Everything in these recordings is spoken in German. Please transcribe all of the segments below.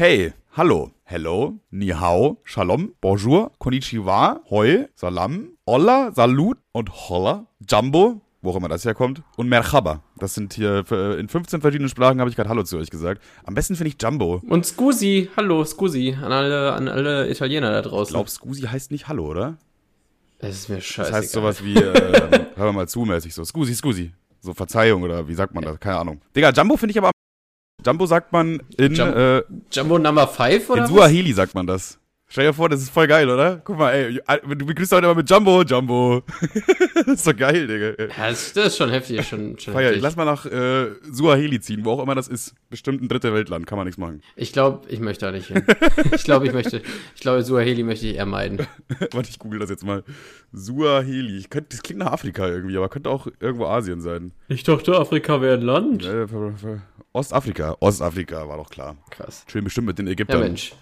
Hey, hallo, hello, ni hao, shalom, bonjour, konnichiwa, hoi, salam, hola, salut und holla, jumbo, wo auch immer das herkommt, und merhaba. Das sind hier äh, in 15 verschiedenen Sprachen habe ich gerade Hallo zu euch gesagt. Am besten finde ich Jumbo. Und Scusi, hallo Scusi an alle, an alle Italiener da draußen. Ich glaube, Scusi heißt nicht Hallo, oder? Es ist mir scheiße. Das heißt sowas wie, äh, hör mal zu, mäßig so, Scusi, Scusi. So Verzeihung oder wie sagt man das? Keine Ahnung. Digga, Jumbo finde ich aber. Jumbo sagt man in. Jum äh, Jumbo Number 5 oder? In Suaheli sagt man das. Stell dir vor, das ist voll geil, oder? Guck mal, ey, du begrüßt heute immer mit Jumbo, Jumbo. das ist doch geil, Digga. Ja, das, das ist schon heftig, schon, schon Feier, heftig. ich lass mal nach äh, Suaheli ziehen, wo auch immer das ist. Bestimmt ein dritte Weltland, kann man nichts machen. Ich glaube, ich möchte da nicht hin. ich glaube, ich möchte, ich glaube, Suaheli möchte ich eher meiden. Warte, ich google das jetzt mal. Suaheli. Ich könnt, das klingt nach Afrika irgendwie, aber könnte auch irgendwo Asien sein. Ich dachte, Afrika wäre ein Land. Äh, Ostafrika. Ostafrika, war doch klar. Krass. Schön bestimmt mit den Ja, Ägyptern. Mensch.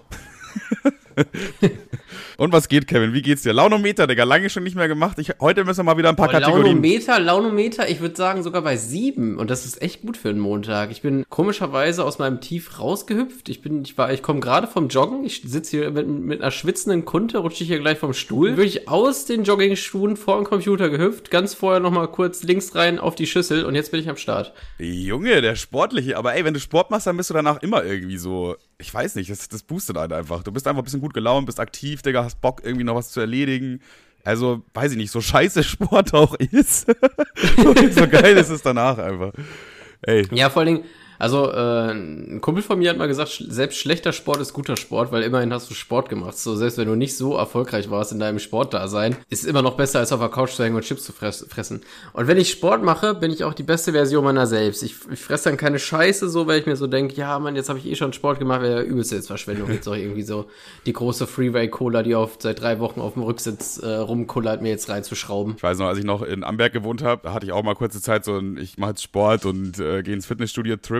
Und was geht, Kevin? Wie geht's dir? Launometer, Digga, lange schon nicht mehr gemacht. Ich, heute müssen wir mal wieder ein paar Oh, Kategorien. Launometer, Launometer, ich würde sagen sogar bei sieben. Und das ist echt gut für einen Montag. Ich bin komischerweise aus meinem Tief rausgehüpft. Ich bin, ich war, ich komme gerade vom Joggen. Ich sitze hier mit, mit einer schwitzenden Kunte, rutsche ich hier gleich vom Stuhl. Wirklich aus den Joggingschuhen vor dem Computer gehüpft. Ganz vorher nochmal kurz links rein auf die Schüssel und jetzt bin ich am Start. Junge, der Sportliche. Aber ey, wenn du Sport machst, dann bist du danach immer irgendwie so. Ich weiß nicht, das, das boostet einen einfach. Du bist einfach ein bisschen gut gelaunt, bist aktiv, Digga, hast Bock, irgendwie noch was zu erledigen. Also, weiß ich nicht, so scheiße Sport auch ist. so geil ist es danach einfach. Ey. Ja, vor allen Dingen, also äh, ein Kumpel von mir hat mal gesagt, selbst schlechter Sport ist guter Sport, weil immerhin hast du Sport gemacht. So, selbst wenn du nicht so erfolgreich warst in deinem Sportdasein, ist es immer noch besser, als auf der Couch zu hängen und Chips zu fress fressen. Und wenn ich Sport mache, bin ich auch die beste Version meiner selbst. Ich, ich fresse dann keine Scheiße so, weil ich mir so denke, ja, Mann, jetzt habe ich eh schon Sport gemacht, wäre ja übelste jetzt Verschwendung. Jetzt auch irgendwie so die große Freeway-Cola, die auf, seit drei Wochen auf dem Rücksitz äh, rumkullert, mir jetzt reinzuschrauben. Ich weiß noch, als ich noch in Amberg gewohnt habe, hatte ich auch mal kurze Zeit so ein, ich mache jetzt Sport und äh, gehe ins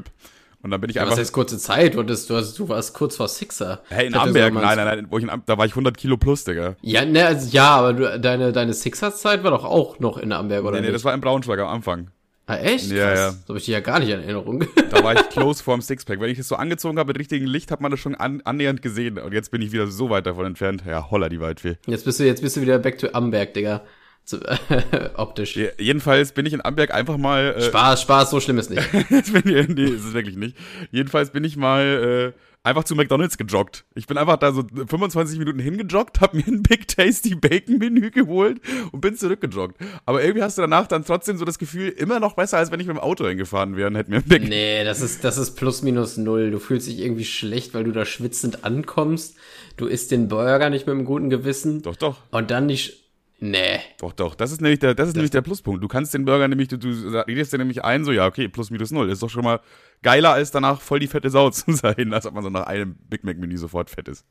Fitnessstudio-Trip. Und dann bin ich Ja, einfach. was heißt kurze Zeit? Du, hattest, du, hast, du warst kurz vor Sixer. hey, in Amberg, nein, nein, nein, wo ich in da war ich 100 Kilo plus, Digga. Ja, ne, also, ja, aber du, deine, deine Sixers-Zeit war doch auch noch in Amberg, oder Nee, nee, nicht? das war in Braunschweig am Anfang. ah, echt? Ja, Krass. ja. So habe ich die ja gar nicht in Erinnerung. Da war ich close vorm Sixpack. Wenn ich das so angezogen habe mit richtigem Licht, hat man das schon an, annähernd gesehen. Und jetzt bin ich wieder so weit davon entfernt. Ja, holla die Waldfee. Jetzt bist du, jetzt bist du wieder back to Amberg, Digga. Zu, optisch. Je- Jedenfalls bin ich in Amberg einfach mal. Äh, Spaß, Spaß, so schlimm ist nicht. jetzt bin ich, nee, ist es wirklich nicht. Jedenfalls bin ich mal äh, einfach zu McDonalds gejoggt. Ich bin einfach da so 25 Minuten hingejoggt, hab mir ein Big Tasty Bacon Menü geholt und bin zurückgejoggt. Aber irgendwie hast du danach dann trotzdem so das Gefühl, immer noch besser, als wenn ich mit dem Auto hingefahren wäre und hätte mir ein Big Nee, das ist, das ist plus minus null. Du fühlst dich irgendwie schlecht, weil du da schwitzend ankommst. Du isst den Burger nicht mit einem guten Gewissen. Doch, doch. Und dann nicht. Nee. Doch, doch. Das ist nämlich der, das ist nämlich der Pluspunkt. Du kannst den Burger nämlich, du, du redest dir nämlich ein, so, ja, okay, plus minus null. Ist doch schon mal geiler, als danach voll die fette Sau zu sein, als ob man so nach einem Big Mac-Menü sofort fett ist.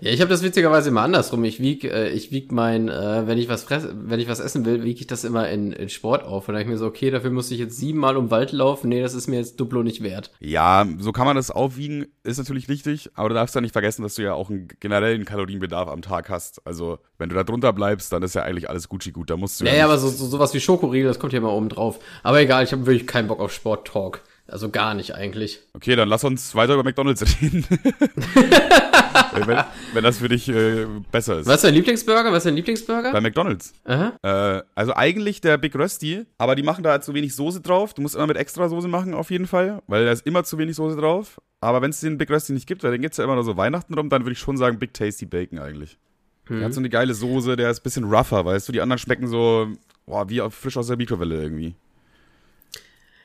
Ja, ich habe das witzigerweise immer andersrum. Ich wieg, äh, ich wieg mein, äh, wenn ich was fress, wenn ich was essen will, wiege ich das immer in, in Sport auf. Und dann ich mir so, okay, dafür muss ich jetzt siebenmal um Wald laufen. Nee, das ist mir jetzt Duplo nicht wert. Ja, so kann man das aufwiegen, ist natürlich richtig, aber du darfst ja nicht vergessen, dass du ja auch einen generellen Kalorienbedarf am Tag hast. Also, wenn du da drunter bleibst, dann ist ja eigentlich alles Gucci gut. Da musst du Naja, ja aber so, so sowas wie Schokoriegel, das kommt ja immer oben drauf. Aber egal, ich habe wirklich keinen Bock auf Sport-Talk. Also gar nicht eigentlich. Okay, dann lass uns weiter über McDonalds reden. wenn, wenn das für dich äh, besser ist. Was ist dein Lieblingsburger? Was ist dein Lieblingsburger? Bei McDonalds. Aha. Äh, also eigentlich der Big Rösti, aber die machen da zu wenig Soße drauf. Du musst immer mit extra Soße machen, auf jeden Fall, weil da ist immer zu wenig Soße drauf. Aber wenn es den Big Rösti nicht gibt, weil den gibt's ja immer nur so Weihnachten rum, dann würde ich schon sagen Big Tasty Bacon eigentlich. Der hat so eine geile Soße, der ist ein bisschen rougher, weißt du? Die anderen schmecken so, boah, wie auf- frisch aus der Mikrowelle irgendwie.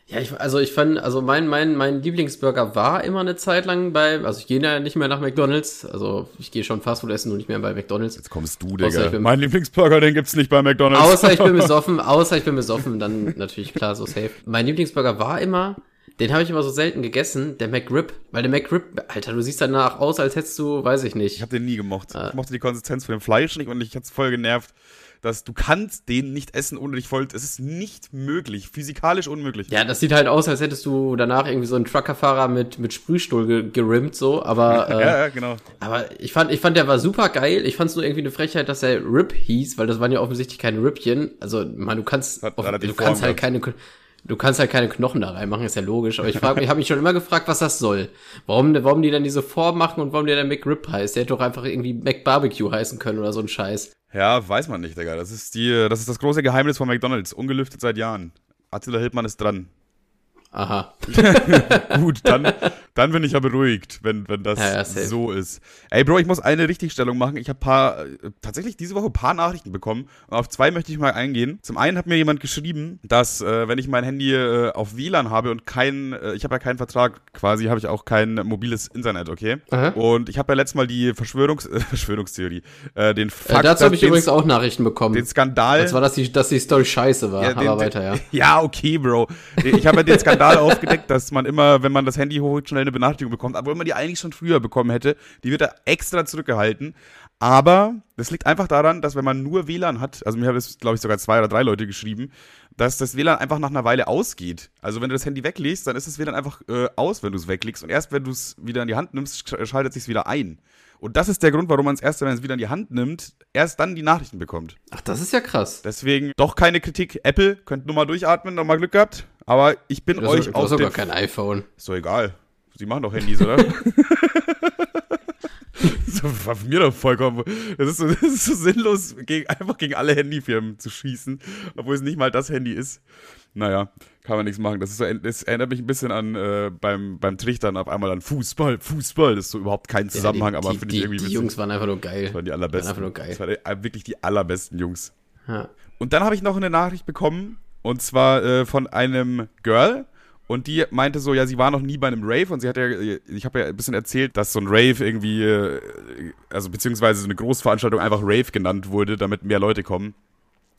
Ja, ich, also ich fand, also mein, mein, mein Lieblingsburger war immer eine Zeit lang bei, also ich gehe ja nicht mehr nach McDonalds, also ich gehe schon Fastfood essen und nicht mehr bei McDonalds. Jetzt kommst du, Digga. bin- Mein Lieblingsburger, den gibt's nicht bei McDonalds. Außer ich bin besoffen, außer ich bin besoffen, dann natürlich klar so safe. Mein Lieblingsburger war immer, den habe ich immer so selten gegessen, der McRib, weil der McRib, Alter, du siehst danach aus, als hättest du, weiß ich nicht. Ich habe den nie gemocht. Ah. Ich mochte die Konsistenz von dem Fleisch nicht und ich hat's voll genervt, dass du kannst den nicht essen, ohne dich voll. Es ist nicht möglich, physikalisch unmöglich. Ja, das sieht halt aus, als hättest du danach irgendwie so einen Truckerfahrer mit, mit Sprühstuhl ge gerimmt, so, aber, äh, ja, ja, genau. aber ich fand, ich fand, der war super geil. Ich fand es nur irgendwie eine Frechheit, dass er Rip hieß, weil das waren ja offensichtlich keine Rippchen. Also, man, du kannst, Hat off- relativ du kannst halt keine, Du kannst halt keine Knochen da reinmachen, ist ja logisch. Aber ich frage, ich habe mich schon immer gefragt, was das soll. Warum, warum die dann diese Form machen und warum der dann McRib heißt. Der hätte doch einfach irgendwie McBarbecue heißen können oder so ein Scheiß. Ja, weiß man nicht, Digga. Das ist die, das ist das große Geheimnis von McDonalds. Ungelüftet seit Jahren. Attila Hildmann ist dran. Aha. Gut, dann, dann bin ich ja beruhigt, wenn, wenn das Ja, ja, so ist. Ey, Bro, ich muss eine Richtigstellung machen. Ich habe paar, äh, tatsächlich diese Woche ein paar Nachrichten bekommen. Und auf zwei möchte ich mal eingehen. Zum einen hat mir jemand geschrieben, dass, äh, wenn ich mein Handy äh, auf WLAN habe und kein, äh, ich habe ja keinen Vertrag, quasi habe ich auch kein mobiles Internet, okay? Aha. Und ich habe ja letztes Mal die Verschwörungs äh, Verschwörungstheorie, äh, den Äh, Fakt, dazu habe ich übrigens auch Nachrichten bekommen. den Skandal. Und zwar, dass die, dass die Story scheiße war. Ja, aber den- weiter, ja. Ja, okay, Bro. Ich habe ja den Skandal aufgedeckt, dass man immer, wenn man das Handy hochholt, schnell eine Benachrichtigung bekommt, obwohl man die eigentlich schon früher bekommen hätte. Die wird da extra zurückgehalten. Aber das liegt einfach daran, dass wenn man nur WLAN hat, also mir haben das, glaube ich, sogar zwei oder drei Leute geschrieben, dass das WLAN einfach nach einer Weile ausgeht. Also wenn du das Handy weglegst, dann ist das WLAN einfach äh, aus, wenn du es weglegst. Und erst wenn du es wieder in die Hand nimmst, sch- schaltet sich wieder ein. Und das ist der Grund, warum man es erst, wenn man es wieder in die Hand nimmt, erst dann die Nachrichten bekommt. Ach, das ist ja krass. Deswegen doch keine Kritik. Apple, könnt nur mal durchatmen, noch mal Glück gehabt. Aber ich bin Du hast, euch hast sogar kein iPhone. Ist doch egal. Sie machen doch Handys, oder? so, war mir doch vollkommen... Das ist so, das ist so sinnlos, gegen, einfach gegen alle Handyfirmen zu schießen, obwohl es nicht mal das Handy ist. Naja, kann man nichts machen. Das, ist so, das erinnert mich ein bisschen an äh, beim, beim Trichtern auf einmal an Fußball, Fußball. Das ist so überhaupt kein Zusammenhang, ja, die, aber finde ich die, irgendwie die. Jungs waren einfach nur geil. Das waren die allerbesten. einfach nur geil. Das waren äh, wirklich die allerbesten Jungs. Ja. Und dann habe ich noch eine Nachricht bekommen, und zwar äh, von einem Girl. Und die meinte so, ja, sie war noch nie bei einem Rave und sie hat ja, ich habe ja ein bisschen erzählt, dass so ein Rave irgendwie, äh, also beziehungsweise so eine Großveranstaltung einfach Rave genannt wurde, damit mehr Leute kommen.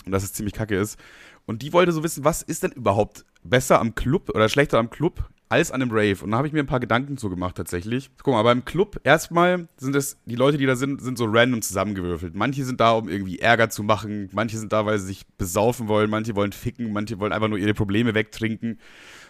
Und dass es ziemlich kacke ist. Und die wollte so wissen, was ist denn überhaupt besser am Club oder schlechter am Club als an einem Rave? Und da habe ich mir ein paar Gedanken zu gemacht tatsächlich. Guck mal, beim Club erstmal sind es, die Leute, die da sind, sind so random zusammengewürfelt. Manche sind da, um irgendwie Ärger zu machen, manche sind da, weil sie sich besaufen wollen, manche wollen ficken, manche wollen einfach nur ihre Probleme wegtrinken.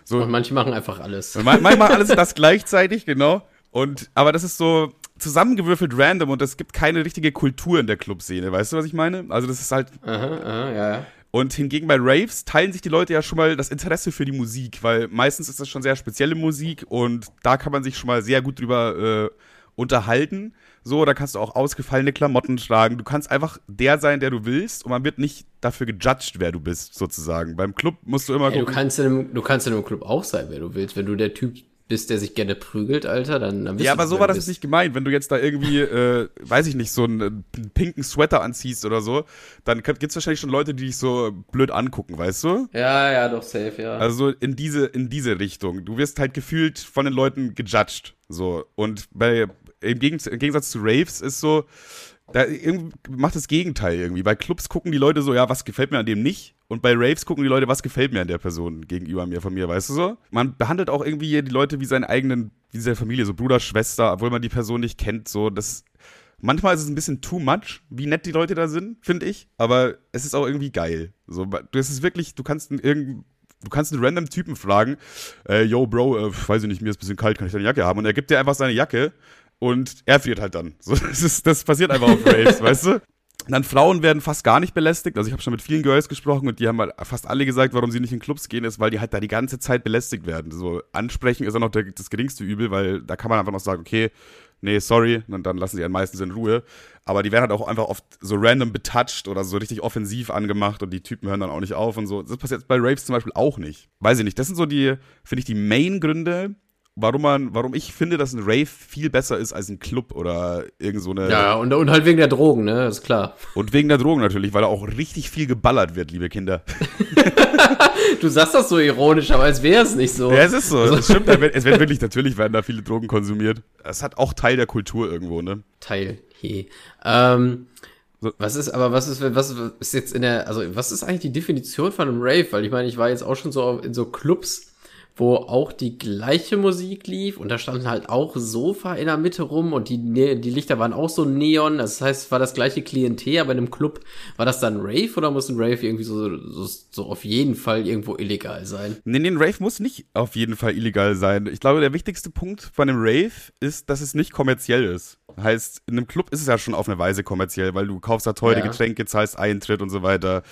So, Und manche machen einfach alles. und man- manchmal alles das gleichzeitig, genau. Und, aber das ist so zusammengewürfelt random und es gibt keine richtige Kultur in der Clubszene, weißt du, was ich meine? Also das ist halt Aha, aha, ja, ja. Und hingegen bei Raves teilen sich die Leute ja schon mal das Interesse für die Musik, weil meistens ist das schon sehr spezielle Musik und da kann man sich schon mal sehr gut drüber äh, unterhalten. So, da kannst du auch ausgefallene Klamotten tragen. Du kannst einfach der sein, der du willst und man wird nicht dafür gejudged, wer du bist, sozusagen. Beim Club musst du immer Ey, du, gucken. kannst in einem, du kannst in einem Club auch sein, wer du willst. Wenn du der Typ bist, der sich gerne prügelt, Alter, dann, dann Ja, aber so war das nicht gemeint. Wenn du jetzt da irgendwie, äh, weiß ich nicht, so einen, äh, einen pinken Sweater anziehst oder so, dann gibt es wahrscheinlich schon Leute, die dich so blöd angucken, weißt du? Ja, ja, doch, safe, ja. Also in diese, in diese Richtung. Du wirst halt gefühlt von den Leuten gejudged. So. Und bei, im, Gegensatz, im Gegensatz zu Raves ist so, da macht das Gegenteil irgendwie. Bei Clubs gucken die Leute so, ja, was gefällt mir an dem nicht? Und bei Raves gucken die Leute, was gefällt mir an der Person gegenüber mir, von mir, weißt du so? Man behandelt auch irgendwie die Leute wie seinen eigenen, wie seine Familie, so Bruder, Schwester, obwohl man die Person nicht kennt, so, das, manchmal ist es ein bisschen too much, wie nett die Leute da sind, finde ich. Aber es ist auch irgendwie geil. So, das ist wirklich, du kannst einen irgendeinen Du kannst einen random Typen fragen, äh, yo, Bro, äh, weiß ich nicht, mir ist ein bisschen kalt, kann ich deine Jacke haben? Und er gibt dir einfach seine Jacke und er friert halt dann. So, das, ist, das passiert einfach auf Raves, weißt du? Und dann Frauen werden fast gar nicht belästigt. Also ich habe schon mit vielen Girls gesprochen und die haben halt fast alle gesagt, warum sie nicht in Clubs gehen, ist, weil die halt da die ganze Zeit belästigt werden. So ansprechen ist auch noch der, das geringste Übel, weil da kann man einfach noch sagen, okay, nee, sorry, und dann lassen sie einen meistens in Ruhe. Aber die werden halt auch einfach oft so random betouched oder so richtig offensiv angemacht und die Typen hören dann auch nicht auf und so. Das passiert bei Raves zum Beispiel auch nicht. Weiß ich nicht. Das sind so die, finde ich, die Main-Gründe, warum man, warum ich finde, dass ein Rave viel besser ist als ein Club oder irgend so eine. ja, und, und halt wegen der Drogen, ne, ist klar. Und wegen der Drogen natürlich, weil da auch richtig viel geballert wird, liebe Kinder. Du sagst das so ironisch, aber als wäre es nicht so. Ja, es ist so. Es stimmt, es wird wirklich, natürlich werden da viele Drogen konsumiert. Es hat auch Teil der Kultur irgendwo, ne? Teil. He. Ähm, So. Was ist, aber was ist, was ist jetzt in der, also was ist eigentlich die Definition von einem Rave? Weil ich meine, ich war jetzt auch schon so in so Clubs, wo auch die gleiche Musik lief und da standen halt auch Sofa in der Mitte rum und die, die Lichter waren auch so neon. Das heißt, es war das gleiche Klientel, aber in einem Club war das dann Rave oder muss ein Rave irgendwie so, so, so auf jeden Fall irgendwo illegal sein? Nee, nee, ein Rave muss nicht auf jeden Fall illegal sein. Ich glaube, der wichtigste Punkt bei einem Rave ist, dass es nicht kommerziell ist. Heißt, in einem Club ist es ja schon auf eine Weise kommerziell, weil du kaufst da teure Ja. Getränke, zahlst Eintritt und so weiter.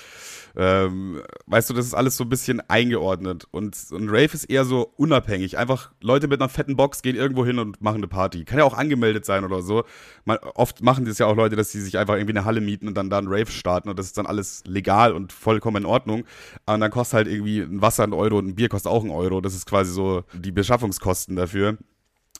Ähm, weißt du, das ist alles so ein bisschen eingeordnet. Und ein Rave ist eher so unabhängig. Einfach Leute mit einer fetten Box gehen irgendwo hin und machen eine Party. Kann ja auch angemeldet sein oder so. Man, oft machen das ja auch Leute, dass sie sich einfach irgendwie eine Halle mieten und dann da einen Rave starten und das ist dann alles legal und vollkommen in Ordnung. Und dann kostet halt irgendwie ein Wasser ein Euro und ein Bier kostet auch ein Euro. Das ist quasi so die Beschaffungskosten dafür.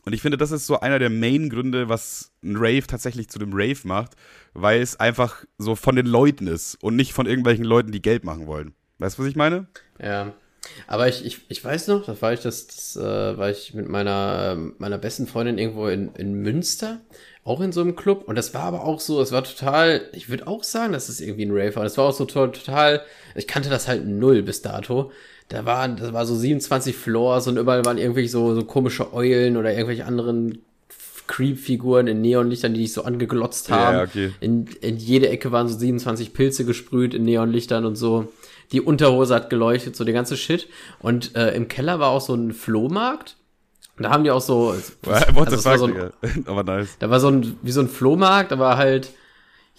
Und ich finde, das ist so einer der Main-Gründe, was ein Rave tatsächlich zu dem Rave macht, weil es einfach so von den Leuten ist und nicht von irgendwelchen Leuten, die Geld machen wollen. Weißt du, was ich meine? Ja. Aber ich, ich, ich weiß noch, da war ich das, das äh, war ich mit meiner, ähm, meiner besten Freundin irgendwo in, in Münster, auch in so einem Club. Und das war aber auch so, es war total, ich würde auch sagen, dass es irgendwie ein Rave war. Es war auch so to total, ich kannte das halt null bis dato. Da waren, das war so 27 Floors und überall waren irgendwelche so, so komische Eulen oder irgendwelche anderen Creep-Figuren in Neonlichtern, die dich so angeglotzt haben. ja, okay. In, in jede Ecke waren so 27 Pilze gesprüht in Neonlichtern und so. Die Unterhose hat geleuchtet, so der ganze Shit. Und äh, im Keller war auch so ein Flohmarkt. Und da haben die auch so. What also the fuck, so ein. Aber nice. da war so ein, wie so ein Flohmarkt, aber halt,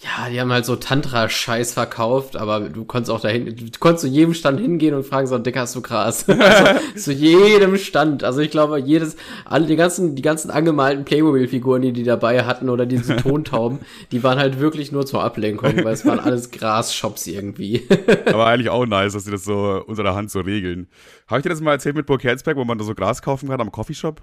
ja, die haben halt so Tantra-Scheiß verkauft, aber du konntest auch dahin, du konntest zu jedem Stand hingehen und fragen, so, Dicker, hast du Gras? also, zu jedem Stand. Also ich glaube, jedes, alle, die ganzen, die ganzen angemalten Playmobil-Figuren, die die dabei hatten oder diese Tontauben, die waren halt wirklich nur zur Ablenkung, weil es waren alles Gras-Shops irgendwie. Aber eigentlich auch nice, dass sie das so unter der Hand so regeln. Habe ich dir das mal erzählt mit Burg Herzberg, wo man da so Gras kaufen kann am Coffeeshop?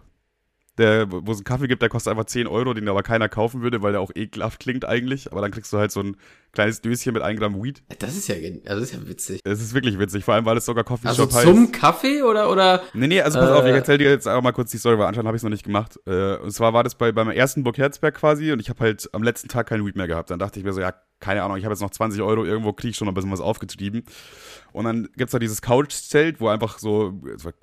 Der, wo es einen Kaffee gibt, der kostet einfach 10 Euro, den aber keiner kaufen würde, weil der auch ekelhaft klingt eigentlich. Aber dann kriegst du halt so ein kleines Döschen mit 1 Gramm Weed. Das ist ja, also das ist ja witzig. Es ist wirklich witzig, vor allem weil es sogar Also Coffeeshop heißt. zum Kaffee oder, oder? Nee, nee, also pass auf, Äh, ich erzähl dir jetzt einfach mal kurz die Story, weil anscheinend habe ich es noch nicht gemacht. Äh, und zwar war das bei beim ersten Burg Herzberg quasi und ich habe halt am letzten Tag kein Weed mehr gehabt. Dann dachte ich mir so, ja, keine Ahnung, ich habe jetzt noch 20 Euro, irgendwo krieg ich schon ein bisschen was aufgetrieben. Und dann gibt's da dieses Couch-Zelt, wo einfach so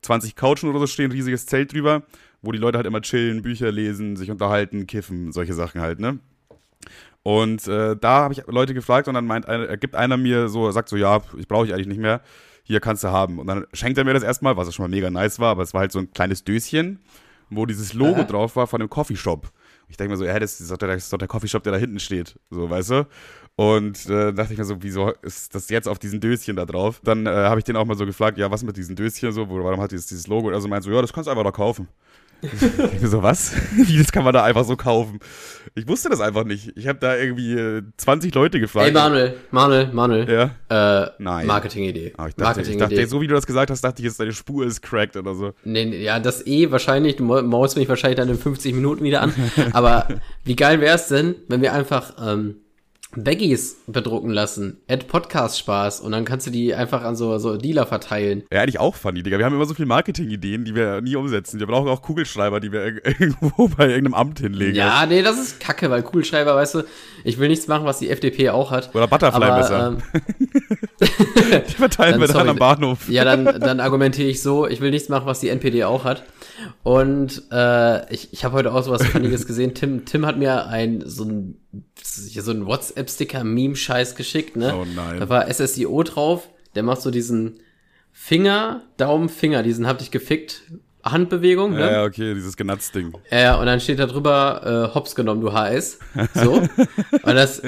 20 Couchen oder so stehen, riesiges Zelt drüber, wo die Leute halt immer chillen, Bücher lesen, sich unterhalten, kiffen, solche Sachen halt, ne? Und äh, da habe ich Leute gefragt und dann meint einer, äh, gibt einer mir so, sagt so, ja, ich brauche ich eigentlich nicht mehr, hier kannst du haben. Und dann schenkt er mir das erstmal, was schon mal mega nice war, aber es war halt so ein kleines Döschen, wo dieses Logo Aha. drauf war von dem Coffeeshop. Ich denke mir so, ja, das ist doch der, das ist doch der Coffeeshop, der da hinten steht, so, weißt du? Und äh, dachte ich mir so, wieso ist das jetzt auf diesen Döschen da drauf? Dann äh, habe ich den auch mal so gefragt, ja, was mit diesen Döschen so, warum hat dieses, dieses Logo? Und er so meint so, ja, das kannst du einfach da kaufen. Ich mir so, was? Wie, das kann man da einfach so kaufen? Ich wusste das einfach nicht. Ich habe da irgendwie äh, 20 Leute gefragt. Ey, Manuel, Manuel, Manuel. Ja. Äh, Nein. Marketingidee. Aber ich dachte, ich dachte, so wie du das gesagt hast, dachte ich jetzt, deine Spur ist cracked oder so. Nee, nee, ja, das eh wahrscheinlich, du mau- maulst mich wahrscheinlich dann in 50 Minuten wieder an. Aber wie geil wär's denn, wenn wir einfach ähm, Baggies bedrucken lassen, Ad Podcast Spaß und dann kannst du die einfach an so, so Dealer verteilen. Ja, eigentlich auch funny, Digga. Wir haben immer so viele Marketing-Ideen, die wir nie umsetzen. Wir brauchen auch Kugelschreiber, die wir ir- irgendwo bei irgendeinem Amt hinlegen. Ja, nee, das ist kacke, weil Kugelschreiber, weißt du, ich will nichts machen, was die FDP auch hat. Oder Butterfly-Messer. ähm, die verteilen dann, wir dann sorry, am Bahnhof. Ja, dann, dann argumentiere ich so, ich will nichts machen, was die NPD auch hat. Und äh, ich, ich habe heute auch so was Funniges gesehen. Tim, Tim hat mir ein so ein, so ein WhatsApp-Sticker-Meme-Scheiß geschickt, ne? Oh nein. Da war SSIO drauf, der macht so diesen Finger, Daumen, Finger, diesen hab dich gefickt, Handbewegung, ne? Ja, ja, okay, dieses Genatz-Ding. Ja, ja, und dann steht da drüber, äh, hops genommen, du HS. So. und das.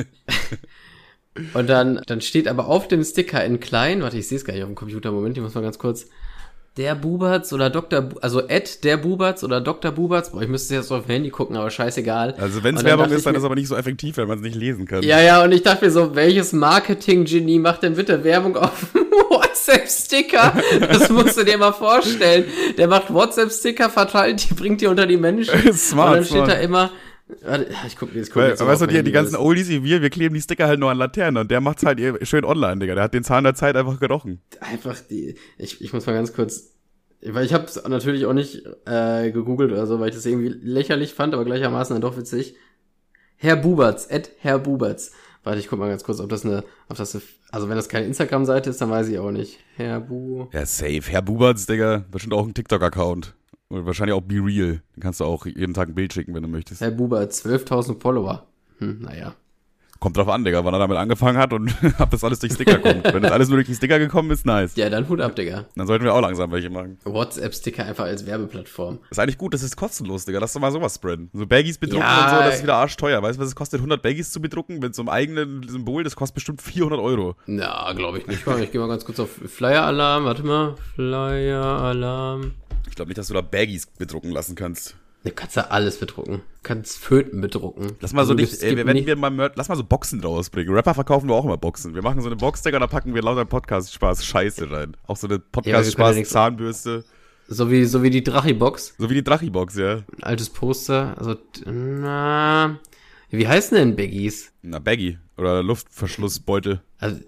Und dann, dann steht aber auf dem Sticker in klein, warte, ich sehe es gar nicht auf dem Computer, Moment, ich muss mal ganz kurz. Der Buberts oder Dr. Bu also Ed der Buberts oder Dr. Buberts. Boah, ich müsste jetzt auf dem Handy gucken, aber scheißegal. Also wenn es Werbung ist, dann ist es aber nicht so effektiv, wenn man es nicht lesen kann. Ja, ja, und ich dachte mir so, welches Marketing-Genie macht denn bitte Werbung auf WhatsApp-Sticker? Das musst du dir mal vorstellen. Der macht WhatsApp-Sticker, verteilt die, bringt die unter die Menschen. Smart, Und dann steht smart. da immer, warte, ich guck, jetzt guck Weil, jetzt weißt du, die, die ganzen Oldies wie wir, wir kleben die Sticker halt nur an Laternen und der macht's halt schön online, Digga. Der hat den Zahn der Zeit einfach gerochen. Einfach die, ich, ich muss mal ganz kurz, weil ich habe natürlich auch nicht äh, gegoogelt oder so, weil ich das irgendwie lächerlich fand, aber gleichermaßen dann doch witzig. Herr Buberts, Ed Herr Buberts. Warte, ich guck mal ganz kurz, ob das eine, ob das eine, also wenn das keine Instagram-Seite ist, dann weiß ich auch nicht. Herr Bu. Ja, safe. Herr Buberts, Digga, bestimmt auch ein TikTok-Account. Und wahrscheinlich auch Be Real. Den kannst du auch jeden Tag ein Bild schicken, wenn du möchtest. Herr Buberts, 12.000 Follower. Hm, naja. Kommt drauf an, Digga, wann er damit angefangen hat und ob das alles durch Sticker kommt. Wenn das alles nur durch die Sticker gekommen ist, nice. Ja, dann Hut ab, Digga. Dann sollten wir auch langsam welche machen. WhatsApp-Sticker einfach als Werbeplattform. ist eigentlich gut, das ist kostenlos, Digga. Lass doch mal sowas spreaden. So Baggies bedrucken Ja, und so, das ist wieder arschteuer. Weißt du, was es kostet, 100 Baggies zu bedrucken mit so einem eigenen Symbol? Das kostet bestimmt 400 Euro. Na, glaube ich nicht. Ich gehe mal ganz kurz auf Flyer-Alarm. Warte mal. Flyer-Alarm. Ich glaube nicht, dass du da Baggies bedrucken lassen kannst. Du kannst ja alles bedrucken. Du kannst Föten bedrucken. Lass mal so Also, nicht, ey, wenn nicht- wir mal lass mal so Boxen draus bringen. Rapper verkaufen wir auch immer Boxen. Wir machen so eine Box-Digger, da packen wir lauter Podcast-Spaß Scheiße rein. Auch so eine können ja. So wie, so wie die Drachi-Box. So wie die Drachi-Box, ja. Ein altes Poster. Also, na. Wie heißen denn Baggies? Na, Baggy. Oder Luftverschlussbeutel. Also,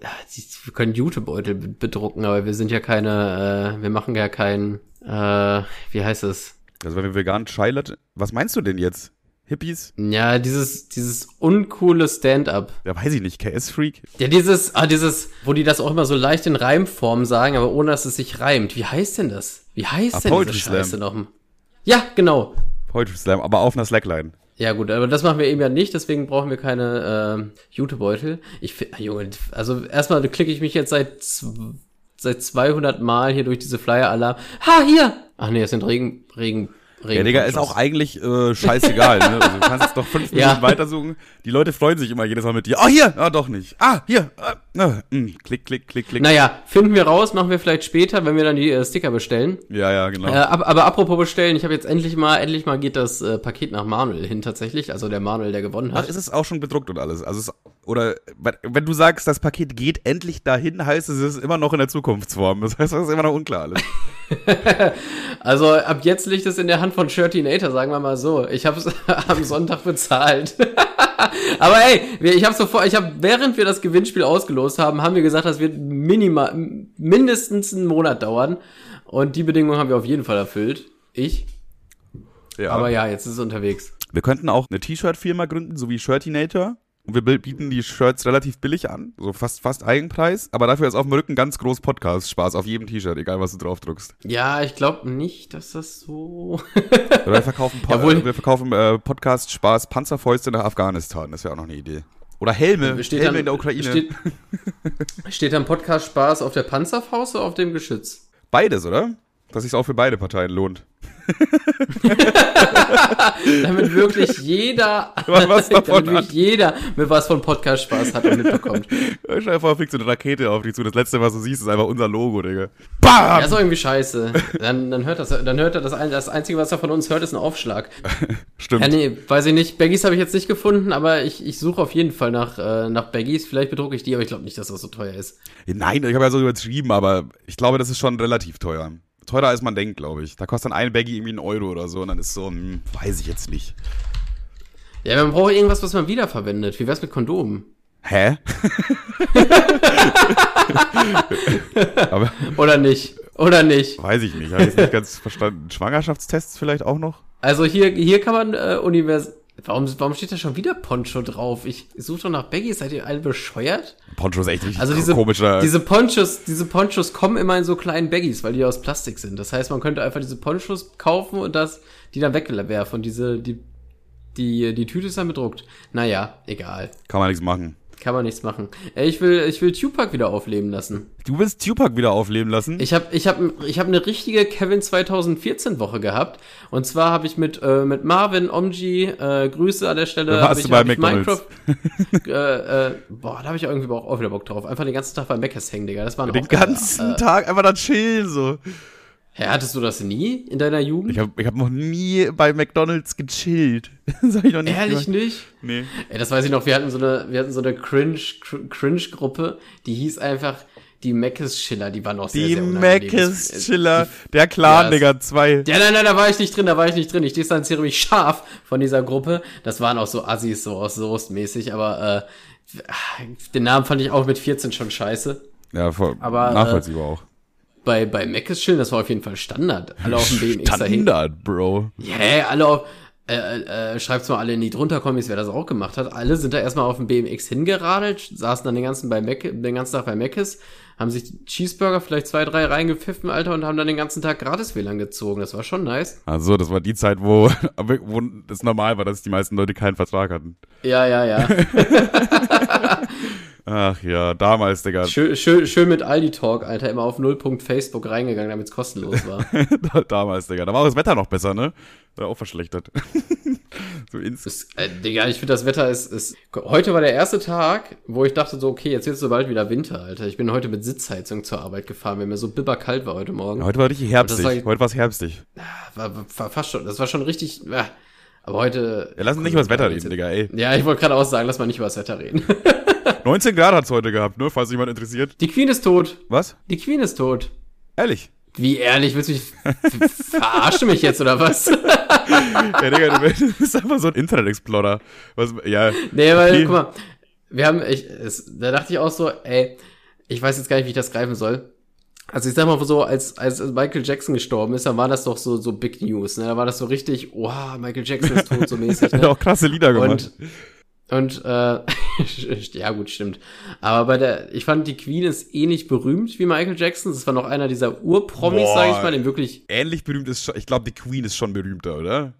wir können Jutebeutel be- bedrucken, aber wir sind ja keine, äh, wir machen ja kein, äh, wie heißt es? Also wenn wir veganen Chai. Was meinst du denn jetzt? Hippies? Ja, dieses, dieses uncoole Stand-up. Ja, weiß ich nicht. KS-Freak? Ja, dieses, ah, dieses, wo die das auch immer so leicht in Reimform sagen, aber ohne dass es sich reimt. Wie heißt denn das? Wie heißt Ah, denn Poetry diese Slam. Scheiße noch? Ja, genau. Poetry Slam, aber auf einer Slackline. Ja gut, aber das machen wir eben ja nicht, deswegen brauchen wir keine äh, Jutebeutel. Ich fi- ah, Junge, also erstmal klicke ich mich jetzt seit zw- seit 200 Mal hier durch diese Flyer-Alarm. Ha, hier! Ach nee, das sind Regen, Regen, Regen. Ja, Digga, ist auch eigentlich äh, scheißegal, ne? Also, du kannst jetzt doch fünf Ja. Minuten weitersuchen. Die Leute freuen sich immer jedes Mal mit dir. Ah, hier! Ah, doch nicht. Ah, hier! Ah, ah, mh. Klick, klick, klick, klick. Naja, finden wir raus, machen wir vielleicht später, wenn wir dann die äh, Sticker bestellen. Ja, ja, genau. Äh, ab, aber apropos bestellen, ich habe jetzt endlich mal, endlich mal geht das äh, Paket nach Manuel hin tatsächlich, also der Manuel, der gewonnen Ach, hat. ist es auch schon bedruckt und alles? Also es, oder wenn du sagst, das Paket geht endlich dahin, heißt es, es ist immer noch in der Zukunftsform. Das heißt, es ist immer noch unklar alles. Also ab jetzt liegt es in der Hand von Shirtinator, sagen wir mal so. Ich habe es am Sonntag bezahlt. Aber ey, wir- ich habe sofort, ich habe während wir das Gewinnspiel ausgelost haben, haben wir gesagt, das wird minimal mindestens einen Monat dauern und die Bedingungen haben wir auf jeden Fall erfüllt. Ich. Ja. Aber ja, jetzt ist es unterwegs. Wir könnten auch eine T-Shirt-Firma gründen, so wie Shirtinator. Und wir bi- bieten die Shirts relativ billig an, so fast, fast Eigenpreis. Aber dafür ist auf dem Rücken ganz groß Podcast-Spaß auf jedem T-Shirt, egal was du drauf druckst. Ja, ich glaube nicht, dass das so. Wir verkaufen, po Jawohl. wir verkaufen äh, Podcast-Spaß Panzerfäuste nach Afghanistan. Das wäre auch noch eine Idee. Oder Helme, Steht Helme dann- in der Ukraine. Steht, steht dann Podcast Spaß auf der Panzerfaust oder auf dem Geschütz? Beides, oder? Dass sich auch für beide Parteien lohnt. Damit wirklich jeder, Was davon damit wirklich jeder mit was von Podcast Spaß hat und mitbekommt. Stell dir vor, fliegt so eine Rakete auf dich zu. Das letzte, was du siehst, ist einfach unser Logo, Digga. Bam! Ja, ist irgendwie scheiße. Dann, dann hört das, dann hört er das, das Einzige, was er von uns hört, ist ein Aufschlag. Stimmt. Ja, nee, weiß ich nicht. Baggies habe ich jetzt nicht gefunden, aber ich, ich suche auf jeden Fall nach, äh, nach Baggies. Vielleicht bedrucke ich die, aber ich glaube nicht, dass das so teuer ist. Nein, ich habe ja so übertrieben, aber ich glaube, das ist schon relativ teuer. Teurer als man denkt, glaube ich. Da kostet dann ein Baggy irgendwie einen Euro oder so und dann ist so, hm, weiß ich jetzt nicht. Ja, man braucht irgendwas, was man wiederverwendet. Wie wär's mit Kondomen? Hä? aber Oder nicht? Oder nicht? weiß ich nicht. Habe ich jetzt nicht ganz verstanden. Schwangerschaftstests vielleicht auch noch? Also hier, hier kann man äh, univers... Warum, warum steht da schon wieder Poncho drauf? Ich suche doch nach Baggies. Seid ihr alle bescheuert? Poncho ist echt richtig Also diese, komischer. diese Ponchos, diese Ponchos kommen immer in so kleinen Baggies, weil die aus Plastik sind. Das heißt, man könnte einfach diese Ponchos kaufen und das, die dann wegwerfen. Und diese, die, die, die Tüte ist dann bedruckt. Naja, egal. Kann man nichts machen. Kann man nichts machen. Ey, ich will, ich will Tupac wieder aufleben lassen. Du willst Tupac wieder aufleben lassen? Ich habe ich hab, ich hab eine richtige Kevin 2014 Woche gehabt. Und zwar habe ich mit, äh, mit Marvin, Omji, äh, Grüße an der Stelle. Warst ich, du bei McDonald's. Minecraft, äh, äh, boah, da habe ich irgendwie auch, auch wieder Bock drauf. Einfach den ganzen Tag bei Meckes hängen, Digga. Das war Den ganzen Tag einfach da chillen so. Hä, hattest du das nie in deiner Jugend? Ich habe ich hab noch nie bei McDonalds gechillt. das hab ich noch nicht Ehrlich gemacht. nicht? Nee. Ey, das weiß ich noch, wir hatten so eine, wir hatten so eine Cringe, Cr- Cringe-Gruppe, die hieß einfach die Meckes Schiller, die war noch sehr, Die sehr unangenehm. Meckes Chiller, der Clan, Ja, Digga, zwei. Ja, nein, nein, da war ich nicht drin, da war ich nicht drin. Ich distanziere mich scharf von dieser Gruppe. Das waren auch so Assis, so aus Soest mäßig, aber äh, den Namen fand ich auch mit 14 schon scheiße. Ja, voll, Aber, äh, nachvollziehbar auch. Bei, bei Meckes Chillen, das war auf jeden Fall Standard. Alle auf dem BMX dahin. Standard, Bro. Ja, yeah, alle auf, äh, äh, schreibt's mal alle in die drunter Kommis, wer das auch gemacht hat. Alle sind da erstmal auf dem BMX hingeradelt, saßen dann den ganzen, bei Mac, den ganzen Tag bei Meckes, haben sich Cheeseburger vielleicht zwei, drei reingepfiffen, Alter, und haben dann den ganzen Tag gratis WLAN gezogen. Das war schon nice. Also, das war die Zeit, wo, wo es normal war, dass die meisten Leute keinen Vertrag hatten. Ja, ja, ja. Ach ja, damals, Digga. Schön, schön, schön mit Aldi-Talk, Alter, immer auf Nullpunkt Facebook reingegangen, damit es kostenlos war. damals, Digga. Da war auch das Wetter noch besser, ne? War auch verschlechtert. so ins das, äh, Digga, ich finde, das Wetter ist, ist. Heute war der erste Tag, wo ich dachte so, okay, jetzt wird es so bald wieder Winter, Alter. Ich bin heute mit Sitzheizung zur Arbeit gefahren, weil mir so bibberkalt war heute Morgen. Heute war richtig herbstig. War, heute war es herbstig. War, war, fast schon. Das war schon richtig. Ja. Aber heute. Ja, lass uns nicht über das Wetter reden, Digga, ey. Ja, ich wollte gerade auch sagen, lass mal nicht über das Wetter reden. 19 Grad hat's heute gehabt, ne? Falls jemand interessiert. Die Queen ist tot. Was? Die Queen ist tot. Ehrlich? Wie ehrlich? Willst du mich verarschen mich jetzt oder was? ja, Digga, du bist einfach so ein Internet-Explorer. Was, ja. Nee, weil, okay. guck mal, wir haben, ich, es, da dachte ich auch so, ey, ich weiß jetzt gar nicht, wie ich das greifen soll. Also ich sag mal so, als, als Michael Jackson gestorben ist, dann war das doch so, so Big News, ne? Da war das so richtig, wow, Michael Jackson ist tot, so mäßig. Ne? Er hat auch krasse Lieder gemacht. Und, und äh, ja gut, stimmt. Aber bei der, ich fand die Queen ist ähnlich berühmt wie Michael Jackson. Das war noch einer dieser Urpromis, sag ich mal, den wirklich. Ähnlich berühmt ist schon, ich glaube, die Queen ist schon berühmter, oder?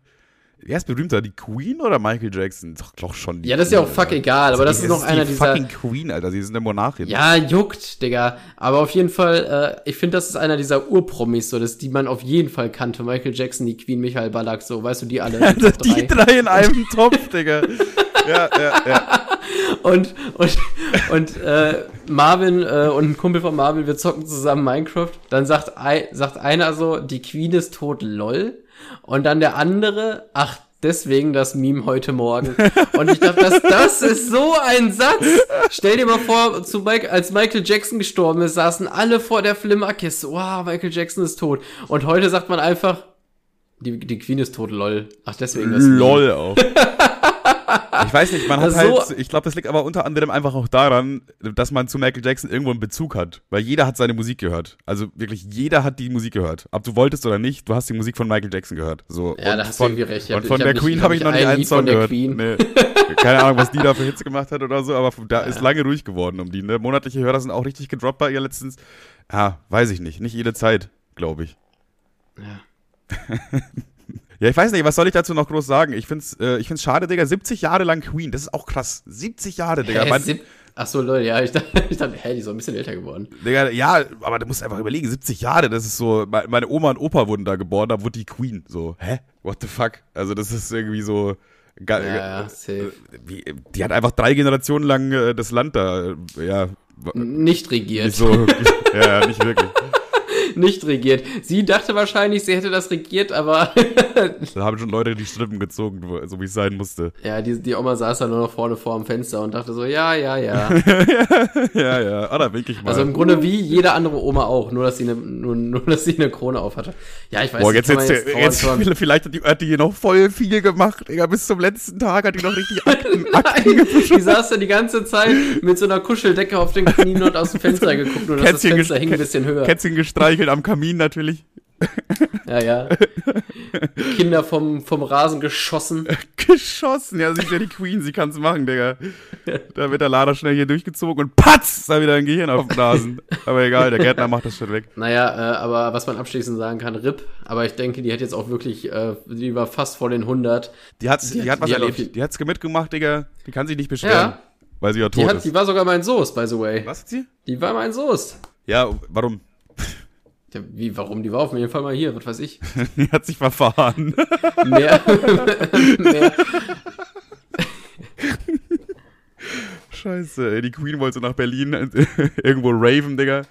Wer ist berühmter, die Queen oder Michael Jackson? Doch, doch schon die Ja, das ist ja auch fuck egal, aber das ist noch einer die dieser. fucking Queen, Alter, sie ist eine Monarchin. Ja, juckt, Digga. Aber auf jeden Fall, äh, ich finde, das ist einer dieser Urpromis, so, das, die man auf jeden Fall kannte. Michael Jackson, die Queen, Michael Ballack, so, weißt du, die alle. Die, die drei in einem Topf, Digga. ja, ja, ja. Und, und, und äh, Marvin äh, und ein Kumpel von Marvin, wir zocken zusammen Minecraft. Dann sagt, ein, sagt einer so, die Queen ist tot, lol. Und dann der andere, ach, deswegen das Meme heute Morgen. Und ich dachte, das, das ist so ein Satz. Stell dir mal vor, zu Mike, als Michael Jackson gestorben ist, saßen alle vor der Flimmerkiste. Wow, Michael Jackson ist tot. Und heute sagt man einfach, die, die Queen ist tot, lol. Ach, deswegen das LOL Meme. auch. Ich weiß nicht, man hat halt, so ich glaube, das liegt aber unter anderem einfach auch daran, dass man zu Michael Jackson irgendwo einen Bezug hat. Weil jeder hat seine Musik gehört. Also wirklich jeder hat die Musik gehört. Ob du wolltest oder nicht, du hast die Musik von Michael Jackson gehört. So, ja, da hast von, du recht. und von der nicht, Queen habe ich noch nie einen Song gehört. Nee. Keine Ahnung, was die da für Hits gemacht hat oder so, aber da ja. ist lange ruhig geworden um die. Ne? Monatliche Hörer sind auch richtig gedroppt bei ihr letztens. Ja, weiß ich nicht. Nicht jede Zeit, glaube ich. Ja. Ja, ich weiß nicht, was soll ich dazu noch groß sagen? Ich find's, äh, ich find's schade, Digga. 70 Jahre lang Queen, das ist auch krass. 70 Jahre, Digga. Hä, sieb Ach so, Leute, ja, ich dachte, ich dachte, hä, die ist so ein bisschen älter geworden. Digga, ja, aber du musst einfach überlegen, 70 Jahre, das ist so, meine Oma und Opa wurden da geboren, da wurde die Queen. So, hä? What the fuck? Also, das ist irgendwie so. Ja, ja, safe. Die, die hat einfach drei Generationen lang äh, das Land da, äh, ja. Nicht regiert. Nicht so, ja, nicht wirklich nicht regiert. Sie dachte wahrscheinlich, sie hätte das regiert, aber. da haben schon Leute die Strippen gezogen, so wie es sein musste. Ja, die, die Oma saß da nur noch vorne vor dem Fenster und dachte so, ja, ja, ja. ja, ja, ah, da wirklich mal. Also im Grunde wie jede andere Oma auch, nur dass sie eine, nur, nur dass sie eine Krone auf hatte. Ja, ich weiß Boah, nicht. Jetzt, jetzt, jetzt, jetzt vielleicht hat die, hat die noch voll viel gemacht, Digga, bis zum letzten Tag hat die noch richtig Akten, Akten Die saß da die ganze Zeit mit so einer Kuscheldecke auf den Knien und aus dem Fenster geguckt, nur dass Kätzchen das Fenster hing ein bisschen höher. Kätzchen gestreichelt am Kamin natürlich. Ja, ja. Kinder vom, vom Rasen geschossen. geschossen, ja, sie ist ja die Queen, sie kann es machen, Digga. Da wird der Lader schnell hier durchgezogen und patz, da wieder ein Gehirn auf dem Rasen. Aber egal, der Gärtner macht das schon weg. Naja, äh, aber was man abschließend sagen kann, RIP. Aber ich denke, die hat jetzt auch wirklich, äh, die war fast vor den 100. Die, hat's, die, die hat, was die erlebt. Hat die hat's mitgemacht, Digga. Die kann sich nicht beschweren. Ja. Weil sie ja tot die hat, ist. Die war sogar mein Soße, by the way. Was hat sie? Die war mein Soße. Ja, warum? Ja, wie, warum? Die war auf jeden Fall mal hier, was weiß ich. die hat sich verfahren. mehr. mehr. Scheiße, ey, die Queen wollte nach Berlin irgendwo raven, Digga.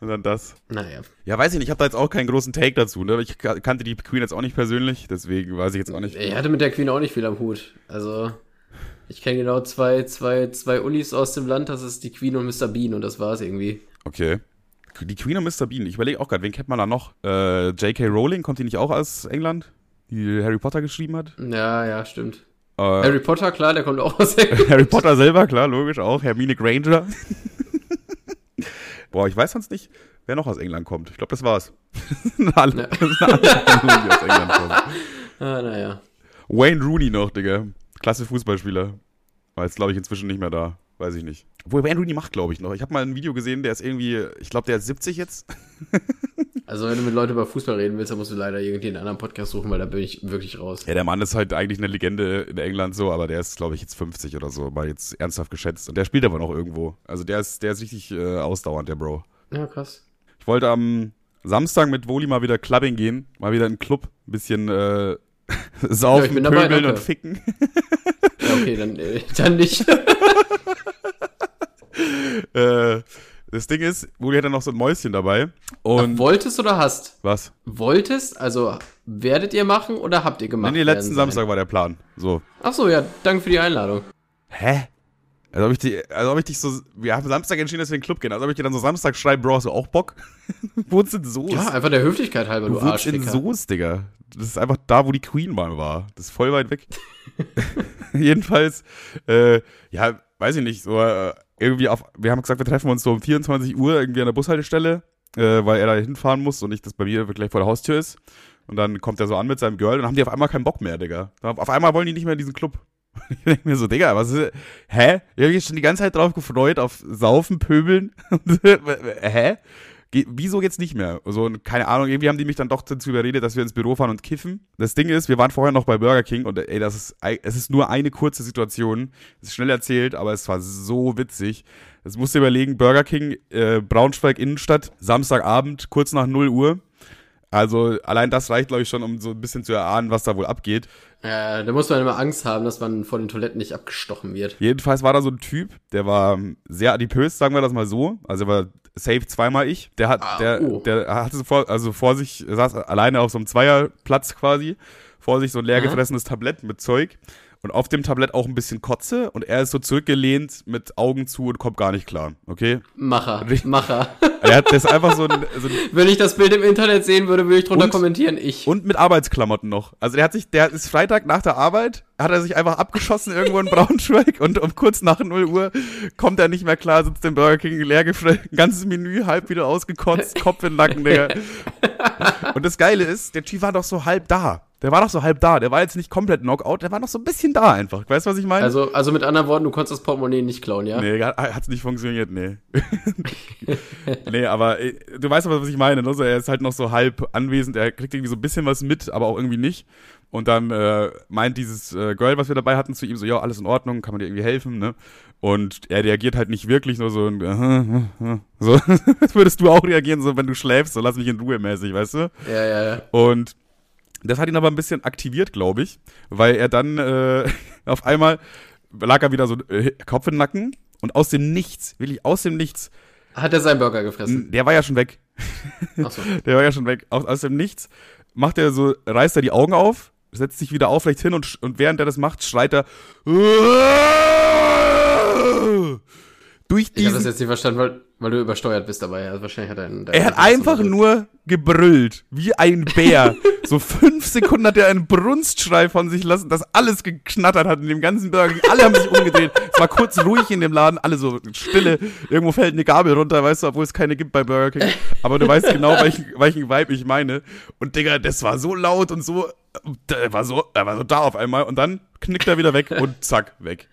Und dann das. Naja. Ja, weiß ich nicht, ich habe da jetzt auch keinen großen Take dazu, ne? Ich kannte die Queen jetzt auch nicht persönlich, deswegen weiß ich jetzt auch nicht. Ich hatte mit der Queen auch nicht viel am Hut. Also, ich kenne genau zwei, zwei, zwei Unis aus dem Land, das ist die Queen und Mr. Bean und das war's irgendwie. Okay. Die Queen und Mr. Bean. Ich überlege auch gerade, wen kennt man da noch? Äh, J.K. Rowling, kommt die nicht auch aus England? Die Harry Potter geschrieben hat? Ja, ja, stimmt. Äh, Harry Potter, klar, der kommt auch aus England. Harry Potter selber, klar, logisch auch. Hermine Granger. Boah, ich weiß sonst nicht, wer noch aus England kommt. Ich glaube, das war's. alle, ja. alle, die aus England kommen. Ah, naja. Wayne Rooney noch, Digga. Klasse Fußballspieler. War jetzt, glaube ich, inzwischen nicht mehr da. Weiß ich nicht. Obwohl Wayne Rooney macht, glaube ich, noch. Ich habe mal ein Video gesehen, der ist irgendwie, ich glaube, der ist 70 jetzt. Also wenn du mit Leuten über Fußball reden willst, dann musst du leider irgendwie einen anderen Podcast suchen, weil da bin ich wirklich raus. Ja, der Mann ist halt eigentlich eine Legende in England so, aber der ist, glaube ich, jetzt 50 oder so, mal jetzt ernsthaft geschätzt. Und der spielt aber noch irgendwo. Also der ist, der ist richtig äh, ausdauernd, der Bro. Ja, krass. Ich wollte am Samstag mit Woli mal wieder Clubbing gehen, mal wieder in einen Club, ein bisschen äh, saufen, Ja, dabei, pöbeln und ficken. Ja, okay, dann, äh, dann nicht. äh, das Ding ist, Woli hat dann noch so ein Mäuschen dabei. Und Wolltest oder hast? was? Wolltest, also werdet ihr machen oder habt ihr gemacht? Nee, letzten? Samstag war der Plan. So. Ach so, ja, danke für die Einladung. Hä? Als ob ich, die, als ob ich dich so. Wir haben Samstag entschieden, dass wir in den Club gehen. Als ob ich dir dann so Samstag schreibe, Bro, hast du auch Bock? Wohnst in Soest? Ja, einfach der Höflichkeit halber, du, du wohnst in. Soest, Digga. Das ist einfach da, wo die Queen mal war. Das ist voll weit weg. Jedenfalls, äh, ja, weiß ich nicht, so äh, irgendwie auf. Wir haben gesagt, wir treffen uns so um 24 Uhr irgendwie an der Bushaltestelle, äh, weil er da hinfahren muss und nicht, dass bei mir gleich vor der Haustür ist. Und dann kommt er so an mit seinem Girl und dann haben die auf einmal keinen Bock mehr, Digga. Auf einmal wollen die nicht mehr in diesen Club. Ich denke mir so, Digga, was ist, hä? Ich habe mich schon die ganze Zeit drauf gefreut, auf Saufen, Pöbeln. hä? Ge wieso jetzt nicht mehr? So, und keine Ahnung, irgendwie haben die mich dann doch dazu überredet, dass wir ins Büro fahren und kiffen. Das Ding ist, wir waren vorher noch bei Burger King und ey, das ist, es ist nur eine kurze Situation. Es ist schnell erzählt, aber es war so witzig. Das musst du überlegen, Burger King, äh, Braunschweig Innenstadt, Samstagabend, kurz nach 0 Uhr. Also allein das reicht, glaube ich, schon, um so ein bisschen zu erahnen, was da wohl abgeht. Äh, da muss man immer Angst haben, dass man vor den Toiletten nicht abgestochen wird. Jedenfalls war da so ein Typ, der war ähm, sehr adipös, sagen wir das mal so. Also er war safe zweimal ich. Der hat, Ah, der, oh. der hatte so vor, also vor sich, saß alleine auf so einem Zweierplatz quasi, vor sich so ein leer Aha. gefressenes Tablett mit Zeug und auf dem Tablett auch ein bisschen Kotze und er ist so zurückgelehnt mit Augen zu und kommt gar nicht klar, okay? Macher, Richtig. Macher. Er hat das einfach so ein, so ein Wenn ich das Bild im Internet sehen würde, würde ich drunter Und- kommentieren, ich. Und mit Arbeitsklamotten noch. Also der hat sich, der ist Freitag nach der Arbeit, hat er sich einfach abgeschossen irgendwo in Braunschweig und um kurz nach 0 Uhr kommt er nicht mehr klar, sitzt im Burger King leer gefressen, ganzes Menü halb wieder ausgekotzt, Kopf in den Nacken, Digga. Und das Geile ist, der Typ war doch so halb da. Der war doch so halb da. Der war jetzt nicht komplett Knockout, der war noch so ein bisschen da einfach. Weißt du, was ich meine? Also, also mit anderen Worten, du konntest das Portemonnaie nicht klauen, ja? Nee, hat- hat's nicht funktioniert, nee. nee, aber äh, du weißt aber, was ich meine. Ne? So, er ist halt noch so halb anwesend, er kriegt irgendwie so ein bisschen was mit, aber auch irgendwie nicht. Und dann äh, meint dieses äh, Girl, was wir dabei hatten, zu ihm so, ja, alles in Ordnung, kann man dir irgendwie helfen, ne? Und er reagiert halt nicht wirklich, nur so, ein, äh, so, würdest du auch reagieren, so, wenn du schläfst, so, lass mich in Ruhe mäßig, weißt du? Ja, ja, ja. Und das hat ihn aber ein bisschen aktiviert, glaube ich, weil er dann äh, auf einmal lag er wieder so äh, Kopf in den Nacken und aus dem Nichts, wirklich aus dem Nichts, Hat er seinen Burger gefressen? der war ja schon weg, Achso. der war ja schon weg, aus, aus dem Nichts macht er so, reißt er die Augen auf, setzt sich wieder aufrecht hin und, und während er das macht, schreit er durch Ich habe das diesen jetzt nicht verstanden, weil, weil du übersteuert bist dabei. Also wahrscheinlich hat er einen. Er hat einfach nur gebrüllt, wie ein Bär. so fünf Sekunden hat er einen Brunstschrei von sich lassen, dass alles geknattert hat in dem ganzen Burger. Alle haben sich umgedreht. Es war kurz ruhig in dem Laden, alle so Stille. Irgendwo fällt eine Gabel runter, weißt du, obwohl es keine gibt bei Burger King. Aber du weißt genau, welchen, welchen Vibe ich meine. Und Digga, das war so laut und so, er war so, er war so da auf einmal und dann knickt er wieder weg und zack, weg.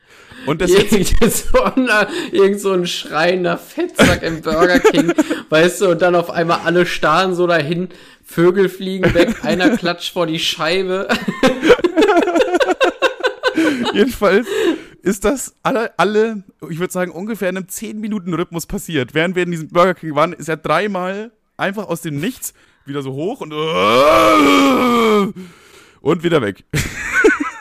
Und das jetzt Irgend so, einer, irgend so ein schreiender Fettsack im Burger King, weißt du, und dann auf einmal alle starren so dahin, Vögel fliegen weg, einer klatscht vor die Scheibe. Jedenfalls ist das alle, alle ich würde sagen, ungefähr in einem 10-Minuten-Rhythmus passiert. Während wir in diesem Burger King waren, ist er dreimal einfach aus dem Nichts wieder so hoch und und wieder weg.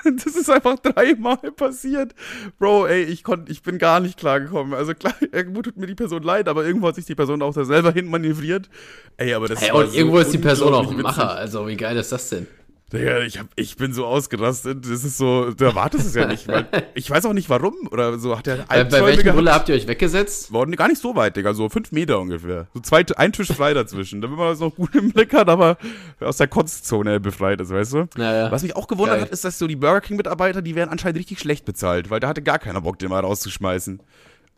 Das ist einfach dreimal passiert. Bro, ey, ich konnte, ich bin gar nicht klargekommen. Also klar, irgendwo tut mir die Person leid, aber irgendwo hat sich die Person auch da selber hin manövriert. Ey, aber das Hey, war und so irgendwo ist die Person auch ein Macher. Also, wie geil ist das denn? Digga, ich, hab, ich bin so ausgerastet. Das ist so, du erwartest es ja nicht. Weil ich weiß auch nicht warum. Oder so hat er Äh, bei welchen gehabt. Brille habt ihr euch weggesetzt? Worden gar nicht so weit, Digga, so fünf Meter ungefähr. So zwei, ein Tisch frei dazwischen, damit man das noch gut im Blick hat, aber aus der Kotzzone befreit ist, weißt du? Naja. Was mich auch gewundert Geil. hat, ist, dass so die Burger King-Mitarbeiter, die werden anscheinend richtig schlecht bezahlt, weil da hatte gar keiner Bock, den mal rauszuschmeißen.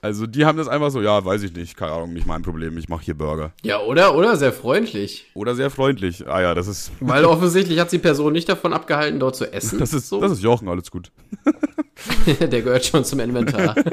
Also die haben das einfach so, ja, weiß ich nicht, keine Ahnung, nicht mein Problem, ich mache hier Burger. Ja, oder? Oder sehr freundlich. Oder sehr freundlich. Ah ja, das ist, Weil offensichtlich hat die Person nicht davon abgehalten, dort zu essen. das ist, so. das ist Jochen, alles gut. Der gehört schon zum Inventar.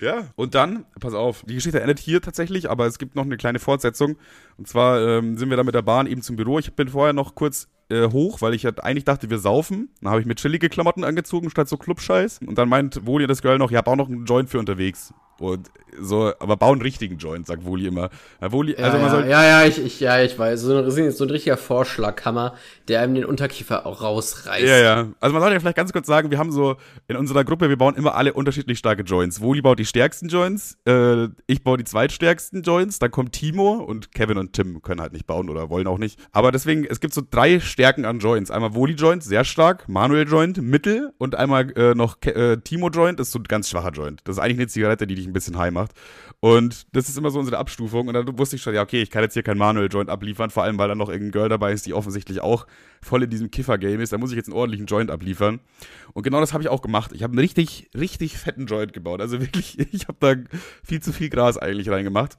Ja, und dann, pass auf, die Geschichte endet hier tatsächlich, aber es gibt noch eine kleine Fortsetzung. Und zwar ähm, sind wir dann mit der Bahn eben zum Büro. Ich bin vorher noch kurz äh, hoch, weil ich halt eigentlich dachte, wir saufen. Dann habe ich mir chillige Klamotten angezogen, statt so Clubscheiß. Und dann meint Woli das Girl noch, ja, hab auch noch einen Joint für unterwegs. Und so, aber bau einen richtigen Joint, sagt Woli immer. Ja, Woli, Ja, also man ja, soll, ja, ja, ich, ich, ja, ich weiß. So ein, so ein richtiger Vorschlaghammer, der einem den Unterkiefer auch rausreißt. Ja, ja. Also man sollte ja vielleicht ganz kurz sagen, wir haben so in unserer Gruppe, wir bauen immer alle unterschiedlich starke Joints. Woli baut die stärksten Joints, äh, ich baue die zweitstärksten Joints, dann kommt Timo und Kevin und Tim können halt nicht bauen oder wollen auch nicht. Aber deswegen, es gibt so drei Stärken an Joints. Einmal Woli Joint, sehr stark, Manuel Joint, mittel und einmal äh, noch Ke äh, Timo Joint, ist so ein ganz schwacher Joint. Das ist eigentlich eine Zigarette, die dich ein bisschen high macht. Und das ist immer so unsere Abstufung. Und dann wusste ich schon, ja, okay, ich kann jetzt hier kein Manuel-Joint abliefern, vor allem, weil da noch irgendein Girl dabei ist, die offensichtlich auch voll in diesem Kiffer-Game ist. Da muss ich jetzt einen ordentlichen Joint abliefern. Und genau das habe ich auch gemacht. Ich habe einen richtig, richtig fetten Joint gebaut. Also wirklich, ich habe da viel zu viel Gras eigentlich reingemacht.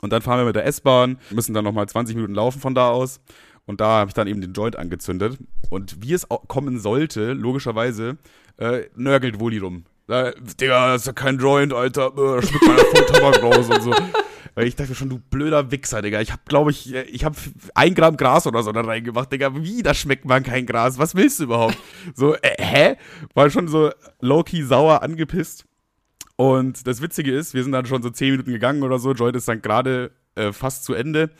Und dann fahren wir mit der S-Bahn, müssen dann nochmal 20 Minuten laufen von da aus. Und da habe ich dann eben den Joint angezündet. Und wie es kommen sollte, logischerweise, äh, nörgelt Woli rum. Äh, Digga, das ist ja kein Joint, Alter. Äh, schmeckt meiner voll Tabak raus und so. Weil ich dachte schon, du blöder Wichser, Digga. Ich hab, glaube ich, ich hab ein Gramm Gras oder so da reingemacht, Digga. Wie, da schmeckt man kein Gras? Was willst du überhaupt? So, äh, hä? War schon so low-key sauer angepisst. Und das Witzige ist, wir sind dann schon so 10 Minuten gegangen oder so. Joint ist dann gerade äh, fast zu Ende.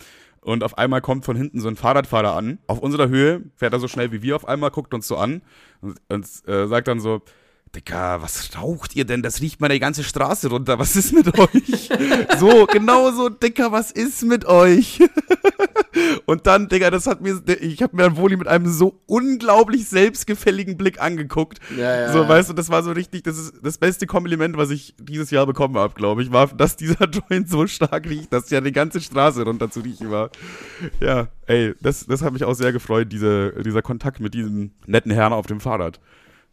Und auf einmal kommt von hinten so ein Fahrradfahrer an. Auf unserer Höhe fährt er so schnell wie wir auf einmal, guckt uns so an und, und äh, sagt dann so, Digga, was raucht ihr denn? Das riecht meine ganze Straße runter. Was ist mit euch? so, genau so, Digga, was ist mit euch? Und dann, Digga, das hat mir, ich habe mir Woli mit einem so unglaublich selbstgefälligen Blick angeguckt. Ja, ja, so, ja. weißt du, das war so richtig, das ist das beste Kompliment, was ich dieses Jahr bekommen habe, glaube ich, war, dass dieser Joint so stark riecht, dass ja die ganze Straße runter zu riechen war. Ja, ey, das, das hat mich auch sehr gefreut, diese, dieser Kontakt mit diesem netten Herrn auf dem Fahrrad.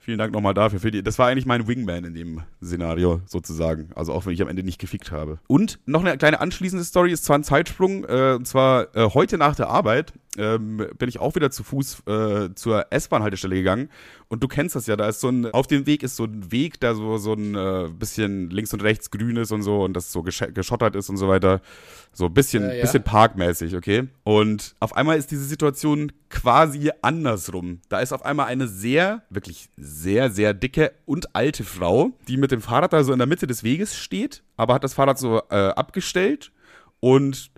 Vielen Dank nochmal dafür. Für die, das war eigentlich mein Wingman in dem Szenario sozusagen. Also auch wenn ich am Ende nicht gefickt habe. Und noch eine kleine anschließende Story ist zwar ein Zeitsprung. Äh, und zwar äh, heute nach der Arbeit ähm, bin ich auch wieder zu Fuß äh, zur S-Bahn-Haltestelle gegangen. Und du kennst das ja, da ist so ein, auf dem Weg ist so ein Weg, der so, so ein äh, bisschen links und rechts grün ist und so und das so gesch geschottert ist und so weiter. So ein bisschen, Ja, ja. bisschen parkmäßig, okay? Und auf einmal ist diese Situation quasi andersrum. Da ist auf einmal eine sehr, wirklich sehr, sehr dicke und alte Frau, die mit dem Fahrrad da so in der Mitte des Weges steht, aber hat das Fahrrad so äh, abgestellt und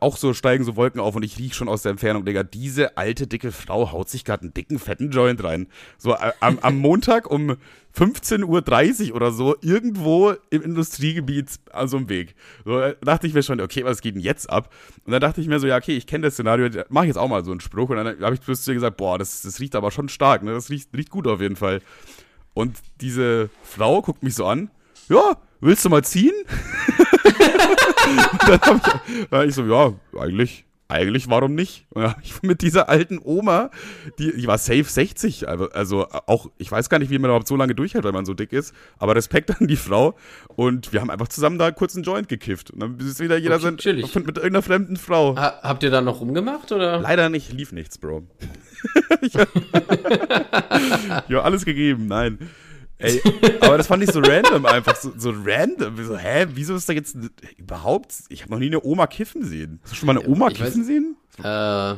auch so steigen so Wolken auf und ich riech schon aus der Entfernung, Digga, diese alte, dicke Frau haut sich gerade einen dicken, fetten Joint rein. So äh, am, am Montag um 15.30 Uhr oder so, irgendwo im Industriegebiet an so einem Weg. So äh, dachte ich mir schon, okay, was geht denn jetzt ab? Und dann dachte ich mir so, ja, okay, ich kenne das Szenario, mach ich jetzt auch mal so einen Spruch. Und dann habe ich ihr gesagt, boah, das, das riecht aber schon stark, ne? Das riecht, riecht gut auf jeden Fall. Und diese Frau guckt mich so an, ja, willst du mal ziehen? dann habe ich, dann hab ich so, ja, eigentlich, eigentlich, warum nicht? Und dann hab ich mit dieser alten Oma, die, die war safe 60, also, also auch, ich weiß gar nicht, wie man überhaupt so lange durchhält, wenn man so dick ist, aber Respekt an die Frau und wir haben einfach zusammen da kurz einen Joint gekifft und dann ist wieder jeder Okay, sein, chillig. mit irgendeiner fremden Frau. Ha, habt ihr da noch rumgemacht oder? Leider nicht, lief nichts, Bro. ich ja, alles gegeben, nein. Ey, aber das fand ich so random einfach, so, so random. So, hä, wieso ist da jetzt überhaupt, ich habe noch nie eine Oma kiffen sehen. Hast du schon mal eine Oma Ich weiß- kiffen sehen? Äh,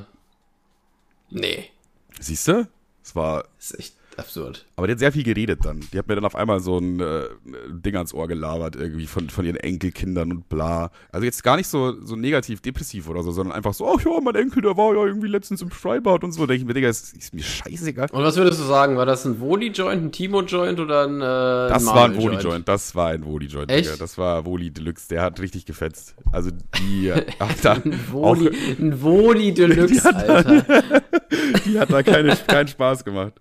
nee. Siehst du? Es war, Das ist echt absurd. aber die hat sehr viel geredet dann. Die hat mir dann auf einmal so ein äh, Ding ans Ohr gelabert, irgendwie von, von ihren Enkelkindern und bla. Also jetzt gar nicht so, so negativ, depressiv oder so, sondern einfach so, ach ja, mein Enkel, der war ja irgendwie letztens im Freibad und so. Da denke ich mir, Digga, ist, ist mir scheißegal. Und was würdest du sagen? War das ein Woli-Joint, ein Timo-Joint oder ein äh, Das war ein? Woli-Joint, das war ein Woli-Joint, Echt? Digga. Das war Woli Deluxe, der hat richtig gefetzt. Also die hat da, Ein auch, Woli, ein Woli Deluxe, Alter. Die hat da keine, keinen Spaß gemacht.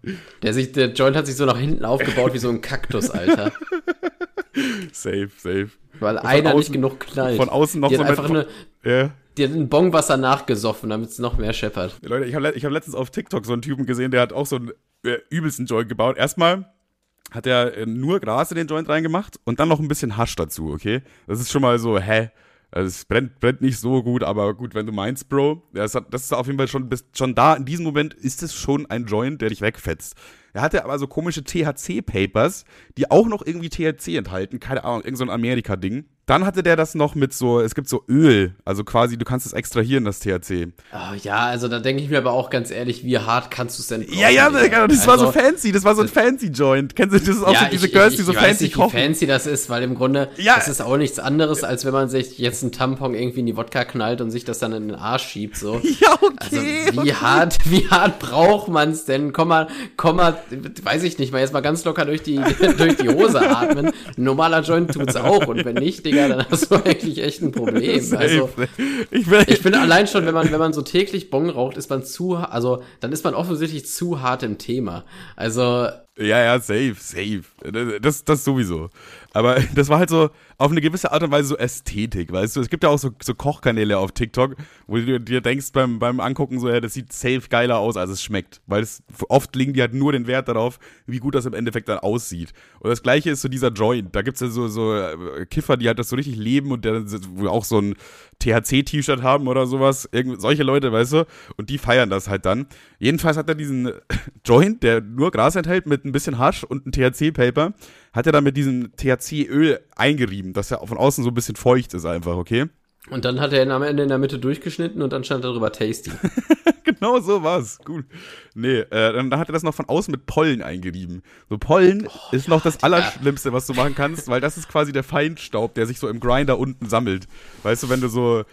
Der, sich, der Joint hat sich so nach hinten aufgebaut wie so ein Kaktus, Alter. Safe, safe. Weil einer außen- nicht genug knallt. Von außen noch die so hat einfach eine, Ja. die hat ein Bongwasser nachgesoffen, damit es noch mehr scheppert. Leute, ich habe ich hab letztens auf TikTok so einen Typen gesehen, der hat auch so einen äh, übelsten Joint gebaut. Erstmal hat er äh, nur Gras in den Joint reingemacht und dann noch ein bisschen Hasch dazu, okay? Das ist schon mal so, hä? Also es brennt, brennt nicht so gut, aber gut, wenn du meinst, Bro, das, hat, das ist auf jeden Fall schon, bis, schon da, in diesem Moment ist es schon ein Joint, der dich wegfetzt. Er hatte aber so komische THC-Papers, die auch noch irgendwie THC enthalten, keine Ahnung, irgend so Amerika-Ding. Dann hatte der das noch mit so, es gibt so Öl, also quasi, du kannst es extrahieren, das THC. Oh, ja, also da denke ich mir aber auch ganz ehrlich, wie hart kannst du es denn brauchen, Ja, ja, das also, war so fancy, das war so ein fancy Joint. Kennst du, das ist auch ja, so diese ich, Girls, ich, die so ich fancy weiß nicht, kochen. wie fancy das ist, weil im Grunde, Ja. das ist auch nichts anderes, als wenn man sich jetzt einen Tampon irgendwie in die Wodka knallt und sich das dann in den Arsch schiebt, so. Ja, Also okay. wie hart, wie hart braucht man es denn? Komm mal, komm mal, weiß ich nicht, mal jetzt mal ganz locker durch die, durch die Hose atmen. Ein normaler Joint tut's auch und wenn nicht, Digga, dann hast du eigentlich echt ein Problem. Also ich will, ich finde allein schon, wenn man, wenn man so täglich Bong raucht, ist man zu, also dann ist man offensichtlich zu hart im Thema. Also Ja, ja, safe, safe. Das, das sowieso. Aber das war halt so auf eine gewisse Art und Weise so Ästhetik, weißt du? Es gibt ja auch so, so Kochkanäle auf TikTok, wo du dir denkst beim, beim Angucken so, ja, das sieht safe geiler aus, als es schmeckt. Weil es, oft legen die halt nur den Wert darauf, wie gut das im Endeffekt dann aussieht. Und das gleiche ist so dieser Joint. Da gibt's ja so, so äh, Kiffer, die halt das so richtig leben und der, auch so ein THC-T-Shirt haben oder sowas. Irgend, solche Leute, weißt du? Und die feiern das halt dann. Jedenfalls hat er diesen Joint, der nur Gras enthält, mit ein bisschen Hasch und ein THC-Paper, hat er dann mit diesem THC-Öl eingerieben, dass er von außen so ein bisschen feucht ist einfach, okay? und dann hat er ihn am Ende in der Mitte durchgeschnitten und dann stand darüber Tasty. genau so war's. Gut. Nee, äh, dann hat er das noch von außen mit Pollen eingerieben. So Pollen ist noch das Allerschlimmste, was du machen kannst, weil das ist quasi der Feinstaub, der sich so im Grinder unten sammelt. Weißt du, wenn du so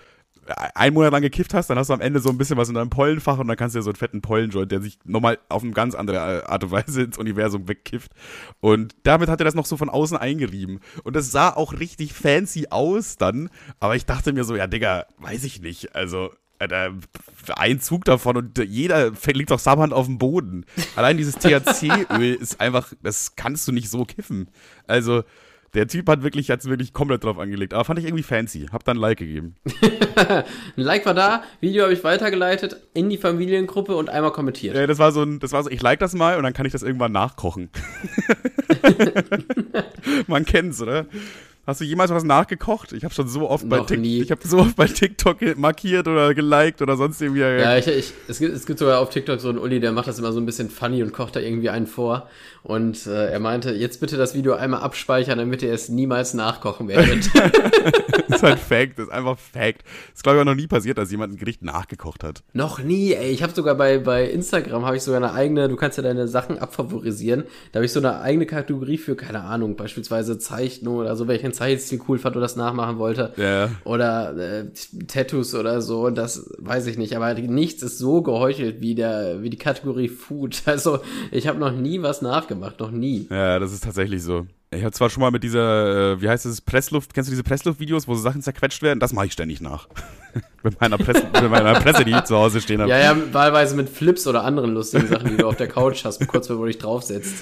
einen Monat lang gekifft hast, dann hast du am Ende so ein bisschen was in deinem Pollenfach und dann kannst du dir so einen fetten Pollenjoint, der sich nochmal auf eine ganz andere Art und Weise ins Universum wegkifft. Und damit hat er das noch so von außen eingerieben. Und das sah auch richtig fancy aus dann, aber ich dachte mir so, ja Digga, weiß ich nicht, also Alter, ein Zug davon und jeder liegt doch Sabberhand auf dem Boden. Allein dieses THC-Öl ist einfach, das kannst du nicht so kiffen. Also, der Typ hat wirklich, hat's wirklich komplett drauf angelegt. Aber fand ich irgendwie fancy. Hab dann ein Like gegeben. Ein Like war da, Video habe ich weitergeleitet in die Familiengruppe und einmal kommentiert. Ja, das war so ein, das war so, ich like das mal und dann kann ich das irgendwann nachkochen. Man kennt's, oder? Hast du jemals was nachgekocht? Ich habe schon so oft bei TikTok, ich habe so oft bei TikTok markiert oder geliked oder sonst irgendwie. Ja, ich, ich, es, gibt, es gibt sogar auf TikTok so einen Uli, der macht das immer so ein bisschen funny und kocht da irgendwie einen vor. Und äh, er meinte, jetzt bitte das Video einmal abspeichern, damit ihr es niemals nachkochen werdet. das ist halt Fact, das ist einfach Fact. Das ist glaube ich auch noch nie passiert, dass jemand ein Gericht nachgekocht hat. Noch nie, ey. Ich habe sogar bei, bei Instagram habe ich sogar eine eigene, du kannst ja deine Sachen abfavorisieren. Da habe ich so eine eigene Kategorie für, keine Ahnung, beispielsweise Zeichnung oder so, welchen Zeichenstil cool fand oder das nachmachen wollte. Ja. Oder äh, Tattoos oder so, das weiß ich nicht. Aber nichts ist so geheuchelt wie der, wie die Kategorie Food. Also ich habe noch nie was nachgemacht, noch nie. Ja, das ist tatsächlich so. Ich habe zwar schon mal mit dieser, äh, wie heißt es, Pressluft, kennst du diese Pressluft-Videos, wo so Sachen zerquetscht werden? Das mache ich ständig nach. mit, meiner Presse, mit meiner Presse, die ich zu Hause stehen habe. Ja, ja, wahlweise mit Flips oder anderen lustigen Sachen, die du auf der Couch hast, kurz bevor du dich draufsetzt.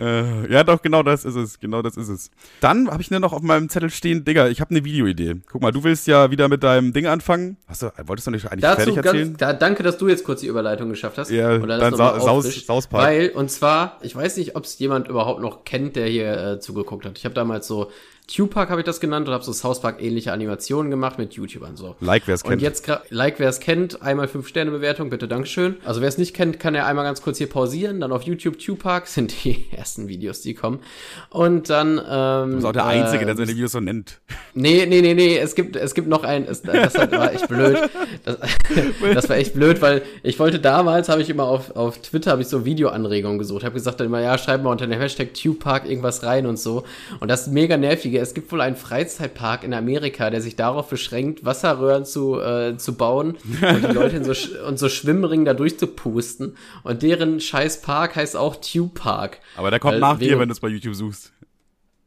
Äh, ja, doch, genau das ist es. Genau das ist es. Dann habe ich nur noch auf meinem Zettel stehen, Digga, ich habe eine Videoidee. Guck mal, du willst ja wieder mit deinem Ding anfangen. Hast du, wolltest du nicht eigentlich Dazu fertig erzählen? ganz, da, danke, dass du jetzt kurz die Überleitung geschafft hast. Ja, Und dann noch Sa- Saus-. Sauspark. Weil, und zwar, ich weiß nicht, ob es jemand überhaupt noch kennt, der hier äh, zugeguckt hat. Ich habe damals so Tupac habe ich das genannt und habe so South Park ähnliche Animationen gemacht mit YouTubern so. Like, wer es Und kennt. jetzt, gra- like wer es kennt, einmal 5-Sterne-Bewertung, bitte Dankeschön. Also wer es nicht kennt, kann ja einmal ganz kurz hier pausieren, dann auf YouTube Tupac sind die ersten Videos, die kommen. Und dann, ähm, du bist auch der äh, Einzige, der seine Videos so nennt. Nee, nee, nee, nee, es gibt, es gibt noch ein, es, das war echt blöd. Das, das war echt blöd, weil ich wollte damals, habe ich immer auf, auf Twitter, habe ich so Videoanregungen gesucht, habe gesagt dann immer, ja, schreib mal unter dem Hashtag TubePark irgendwas rein und so. Und das mega nervige, es gibt wohl einen Freizeitpark in Amerika, der sich darauf beschränkt, Wasserröhren zu, äh, zu bauen und die Leute in so, und so Schwimmringen da durchzupusten. Und deren scheiß Park heißt auch Tube Park. Aber der kommt Weil nach dir, wenn du es bei YouTube suchst.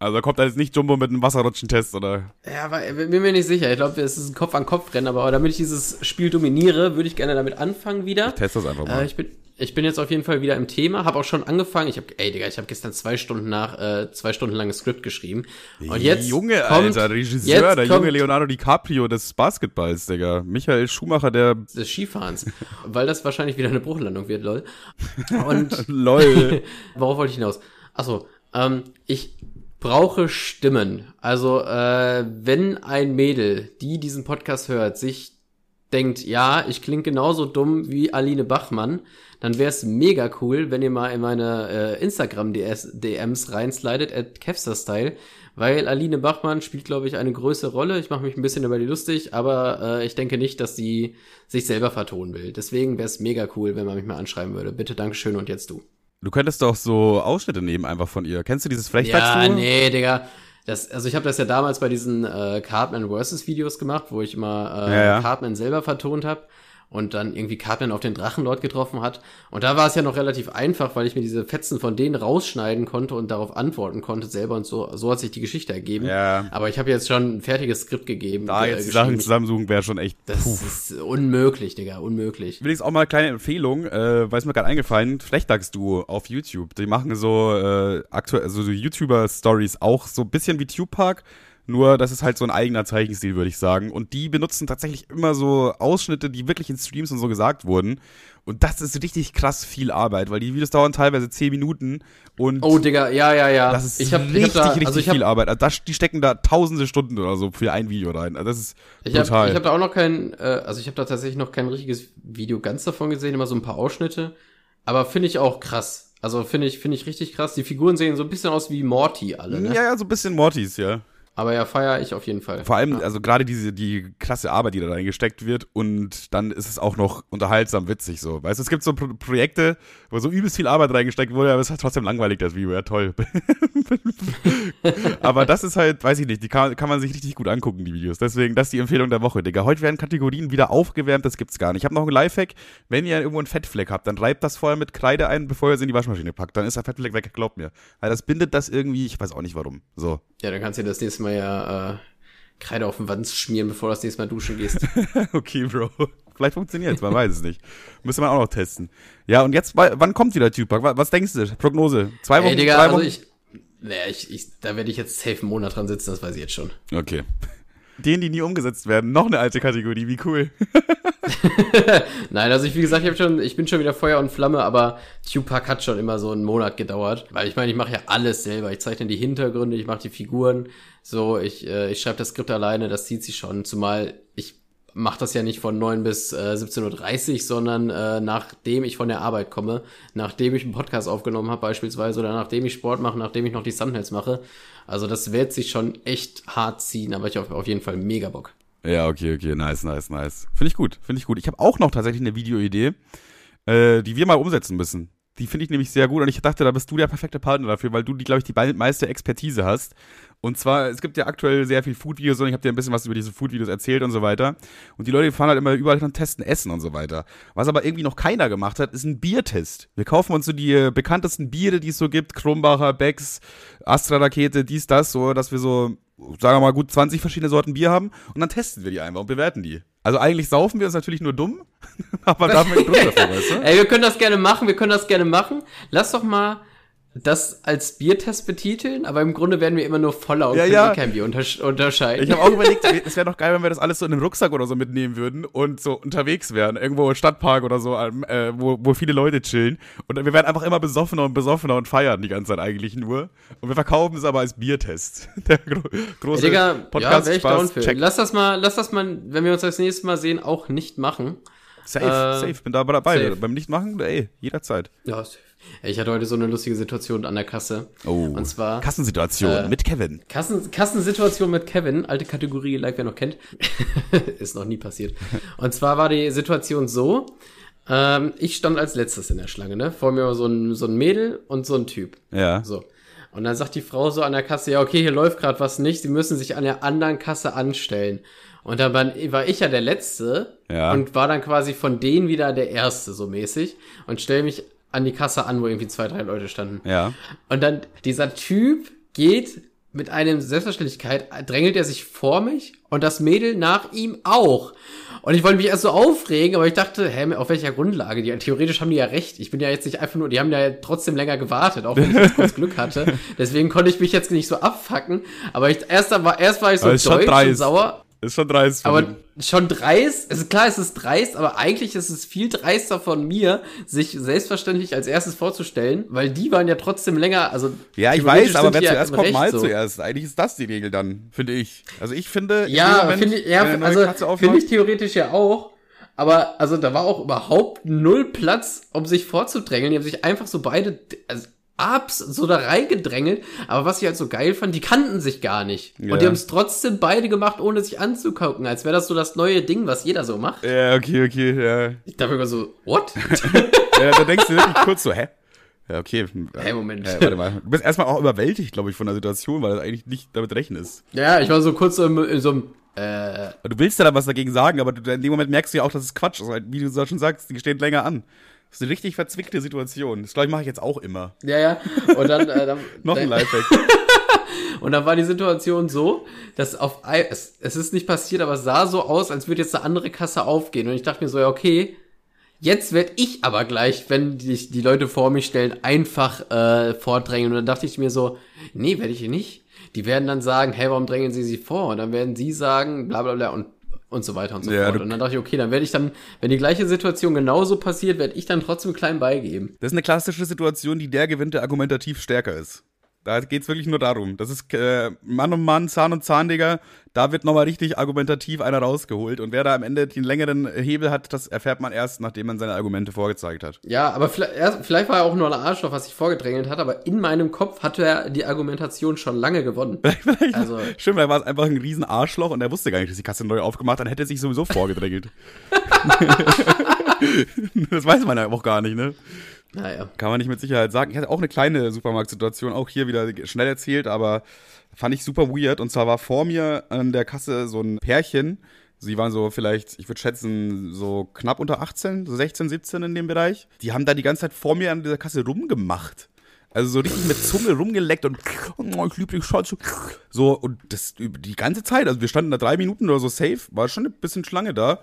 Also da kommt da jetzt nicht Jumbo mit einem Wasserrutschentest oder. Ja, aber ich bin mir nicht sicher. Ich glaube, es ist ein Kopf-an-Kopf-Rennen, aber damit ich dieses Spiel dominiere, würde ich gerne damit anfangen wieder. Test das einfach mal. Äh, ich, bin, ich bin jetzt auf jeden Fall wieder im Thema, habe auch schon angefangen. Ich habe, ey Digga, ich habe gestern zwei Stunden nach, äh, zwei Stunden langes Skript geschrieben. Und jetzt Junge, kommt, Alter, Regisseur, der junge Leonardo DiCaprio des Basketballs, Digga. Michael Schumacher, der. des Skifahrens, weil das wahrscheinlich wieder eine Bruchlandung wird, lol. Und LOL. Worauf wollte ich hinaus? Achso, ähm, ich brauche Stimmen. Also, äh, wenn ein Mädel, die diesen Podcast hört, sich denkt, ja, ich klinge genauso dumm wie Aline Bachmann, dann wäre es mega cool, wenn ihr mal in meine äh, Instagram-DMs reinslidet, at Kevster-Style, weil Aline Bachmann spielt, glaube ich, eine größere Rolle. Ich mache mich ein bisschen über die lustig, aber äh, ich denke nicht, dass sie sich selber vertonen will. Deswegen wäre es mega cool, wenn man mich mal anschreiben würde. Bitte, Dankeschön und jetzt du. Du könntest doch so Ausschnitte nehmen einfach von ihr. Kennst du dieses Flechtwachstum? Ja, nee, Digga. Das, also ich habe das ja damals bei diesen äh, Cartman vs. Videos gemacht, wo ich immer äh, ja, ja. Cartman selber vertont habe und dann irgendwie Cartman auf den Drachenlord getroffen hat. Und da war es ja noch relativ einfach, weil ich mir diese Fetzen von denen rausschneiden konnte und darauf antworten konnte selber und so. So hat sich die Geschichte ergeben. Ja. Aber ich habe jetzt schon ein fertiges Skript gegeben. Da jetzt die Sachen zusammensuchen wäre schon echt. Das puh. ist unmöglich, Digga, unmöglich. Will ich auch mal eine kleine Empfehlung, äh, weil es mir gerade eingefallen, Flechtdags-Duo auf YouTube. Die machen so äh, aktuell, also so YouTuber-Stories auch so ein bisschen wie Tube Park nur, das ist halt so ein eigener Zeichenstil, würde ich sagen. Und die benutzen tatsächlich immer so Ausschnitte, die wirklich in Streams und so gesagt wurden. Und das ist richtig krass viel Arbeit, weil die Videos dauern teilweise 10 Minuten und. Oh, Digga, ja, ja, ja. Das ist ich hab, richtig, ich hab da, richtig also viel Arbeit. Also das, die stecken da tausende Stunden oder so für ein Video rein. Also das ist ich brutal. Hab, ich habe da auch noch kein, äh, also ich habe da tatsächlich noch kein richtiges Video ganz davon gesehen, immer so ein paar Ausschnitte. Aber finde ich auch krass. Also finde ich, finde ich richtig krass. Die Figuren sehen so ein bisschen aus wie Morty alle, ne? Ja, ja, so ein bisschen Mortys, ja. Aber ja, feiere ich auf jeden Fall. Vor allem, ja. also gerade diese, die klasse Arbeit, die da reingesteckt wird und dann ist es auch noch unterhaltsam witzig so. Weißt du, es gibt so Pro Projekte, wo so übelst viel Arbeit reingesteckt wurde, aber es ist halt trotzdem langweilig, das Video, ja toll. aber das ist halt, weiß ich nicht, die kann, kann man sich richtig gut angucken, die Videos. Deswegen, das ist die Empfehlung der Woche, Digga. Heute werden Kategorien wieder aufgewärmt, das gibt's gar nicht. Ich habe noch einen Lifehack, wenn ihr irgendwo einen Fettfleck habt, dann reibt das vorher mit Kreide ein, bevor ihr es in die Waschmaschine packt. Dann ist der Fettfleck weg, glaubt mir. Weil das bindet das irgendwie, ich weiß auch nicht warum. So. Ja, dann kannst du das nächste Mal ja äh, Kreide auf den Wand schmieren, bevor du das nächste Mal duschen gehst. okay, Bro. Vielleicht funktioniert es, man weiß es nicht. Müsste man auch noch testen. Ja, und jetzt, wann kommt wieder Tupac? Was denkst du? Prognose? Zwei Wochen? Ey, Digga, drei also Wochen? Also ich, naja, ich, ich, da werde ich jetzt safe einen Monat dran sitzen, das weiß ich jetzt schon. Okay. Den, die nie umgesetzt werden, noch eine alte Kategorie, wie cool. Nein, also ich, wie gesagt, ich, hab schon, ich bin schon wieder Feuer und Flamme, aber Tupac hat schon immer so einen Monat gedauert. Weil ich meine, ich mache ja alles selber. Ich zeichne die Hintergründe, ich mache die Figuren. So, ich, äh, ich schreibe das Skript alleine, das zieht sich schon. Zumal ich mache das ja nicht von 9 bis äh, 17.30 Uhr, sondern äh, nachdem ich von der Arbeit komme, nachdem ich einen Podcast aufgenommen habe beispielsweise oder nachdem ich Sport mache, nachdem ich noch die Thumbnails mache. Also das wird sich schon echt hart ziehen, aber ich habe auf jeden Fall mega Bock. Ja, okay, okay, nice, nice, nice. Finde ich gut, finde ich gut. Ich habe auch noch tatsächlich eine Videoidee, äh, die wir mal umsetzen müssen. Die finde ich nämlich sehr gut und ich dachte, da bist du der perfekte Partner dafür, weil du glaube ich, die meiste Expertise hast. Und zwar, es gibt ja aktuell sehr viel Food-Videos und ich habe dir ein bisschen was über diese Food-Videos erzählt und so weiter. Und die Leute fahren halt immer überall und testen Essen und so weiter. Was aber irgendwie noch keiner gemacht hat, ist ein Biertest. Wir kaufen uns so die äh, bekanntesten Biere, die es so gibt. Krumbacher, Becks, Astra-Rakete, dies, das, so, dass wir so, sagen wir mal, gut 20 verschiedene Sorten Bier haben. Und dann testen wir die einfach und bewerten die. Also eigentlich saufen wir uns natürlich nur dumm, aber da haben wir einen Grund dafür, weißt du? Ey, wir können das gerne machen, wir können das gerne machen. Lass doch mal das als Biertest betiteln, aber im Grunde werden wir immer nur voller und ja, ja. Kein Bier untersch unterscheiden. Ich habe auch überlegt, es wäre doch geil, wenn wir das alles so in einem Rucksack oder so mitnehmen würden und so unterwegs wären, irgendwo im Stadtpark oder so, äh, wo, wo viele Leute chillen. Und wir werden einfach immer besoffener und besoffener und feiern die ganze Zeit eigentlich nur. Und wir verkaufen es aber als Biertest. Der gro große ja, Podcast ja, Spaß. Check. Lass das mal, lass das mal, wenn wir uns das nächste Mal sehen, auch nicht machen. Safe, äh, safe, bin da dabei. Safe. Beim Nichtmachen, ey, jederzeit. Ja, safe. Ich hatte heute so eine lustige Situation an der Kasse. Oh. Und zwar. Kassensituation äh, mit Kevin. Kassen, Kassensituation mit Kevin. Alte Kategorie, like wer noch kennt. Ist noch nie passiert. Und zwar war die Situation so. Ähm, ich stand als letztes in der Schlange, ne? Vor mir war so ein, so ein Mädel und so ein Typ. Ja. So. Und dann sagt die Frau so an der Kasse, ja, okay, hier läuft gerade was nicht, sie müssen sich an der anderen Kasse anstellen. Und dann war ich ja der Letzte ja. und war dann quasi von denen wieder der Erste, so mäßig. Und stell mich an die Kasse an, wo irgendwie zwei, drei Leute standen. Ja. Und dann dieser Typ geht mit einem Selbstverständlichkeit, drängelt er sich vor mich und das Mädel nach ihm auch. Und ich wollte mich erst so aufregen, aber ich dachte, hä, auf welcher Grundlage? Die, theoretisch haben die ja recht. Ich bin ja jetzt nicht einfach nur, die haben ja trotzdem länger gewartet, auch wenn ich jetzt kurz Glück hatte. Deswegen konnte ich mich jetzt nicht so abfacken. Aber ich, erst, war, erst war ich so deutsch und sauer. Ist schon dreist. Aber schon dreist, also klar, es ist dreist, aber eigentlich ist es viel dreister von mir, sich selbstverständlich als erstes vorzustellen, weil die waren ja trotzdem länger, also. Ja, ich weiß, aber wer zuerst kommt, mal so. zuerst. Eigentlich ist das die Regel dann, finde ich. Also ich finde. Ja, finde ich, ja, also finde ich theoretisch ja auch. Aber also da war auch überhaupt null Platz, um sich vorzudrängeln. Die haben sich einfach so beide, also abs so da reingedrängelt. Aber was ich halt so geil fand, die kannten sich gar nicht. Ja. Und die haben es trotzdem beide gemacht, ohne sich anzugucken, als wäre das so das neue Ding, was jeder so macht. Ja, okay, okay, ja. Ich dachte immer so, what? ja, da denkst du wirklich kurz so, hä? Ja, okay. Hey, Moment. Ja, warte mal. Du bist erstmal auch überwältigt, glaube ich, von der Situation, weil das eigentlich nicht damit rechnest. Ja, ich war so kurz so in, so einem äh, du willst ja da was dagegen sagen, aber du, in dem Moment merkst du ja auch, dass es Quatsch ist. Wie du schon sagst, die stehen länger an. Das ist eine richtig verzwickte Situation. Das glaube ich mache ich jetzt auch immer. Ja, ja. Und dann, äh, dann noch ein Lifehack. und dann war die Situation so, dass auf es, es ist nicht passiert, aber es sah so aus, als würde jetzt eine andere Kasse aufgehen. Und ich dachte mir so, ja, okay, jetzt werde ich aber gleich, wenn die, die Leute vor mich stellen, einfach äh, vordrängen. Und dann dachte ich mir so, nee, werde ich hier nicht. Die werden dann sagen, hey, warum drängen sie sie vor? Und dann werden sie sagen, bla bla bla. Und und so weiter und so ja, fort. Und dann dachte ich, okay, dann werde ich dann, wenn die gleiche Situation genauso passiert, werde ich dann trotzdem klein beigeben. Das ist eine klassische Situation, die der gewinnt, der argumentativ stärker ist. Da geht es wirklich nur darum. Das ist äh, Mann um Mann, Zahn und Zahn, Digga. Da wird nochmal richtig argumentativ einer rausgeholt. Und wer da am Ende den längeren Hebel hat, das erfährt man erst, nachdem man seine Argumente vorgezeigt hat. Ja, aber vielleicht, vielleicht war er auch nur ein Arschloch, was sich vorgedrängelt hat, aber in meinem Kopf hatte er die Argumentation schon lange gewonnen. also, Stimmt, weil er war einfach ein riesen Arschloch und er wusste gar nicht, dass die Kasse neu aufgemacht hat, dann hätte er sich sowieso vorgedrängelt. das weiß man ja auch gar nicht, ne? Naja. Kann man nicht mit Sicherheit sagen. Ich hatte auch eine kleine Supermarktsituation, auch hier wieder schnell erzählt, aber fand ich super weird. Und zwar war vor mir an der Kasse so ein Pärchen. Sie waren so vielleicht, ich würde schätzen, so knapp unter 18, so 16, 17 in dem Bereich. Die haben da die ganze Zeit vor mir an dieser Kasse rumgemacht. Also so richtig mit Zunge rumgeleckt und oh, ich liebe dich, Schatz. So, und das die ganze Zeit, also wir standen da drei Minuten oder so safe, war schon ein bisschen Schlange da.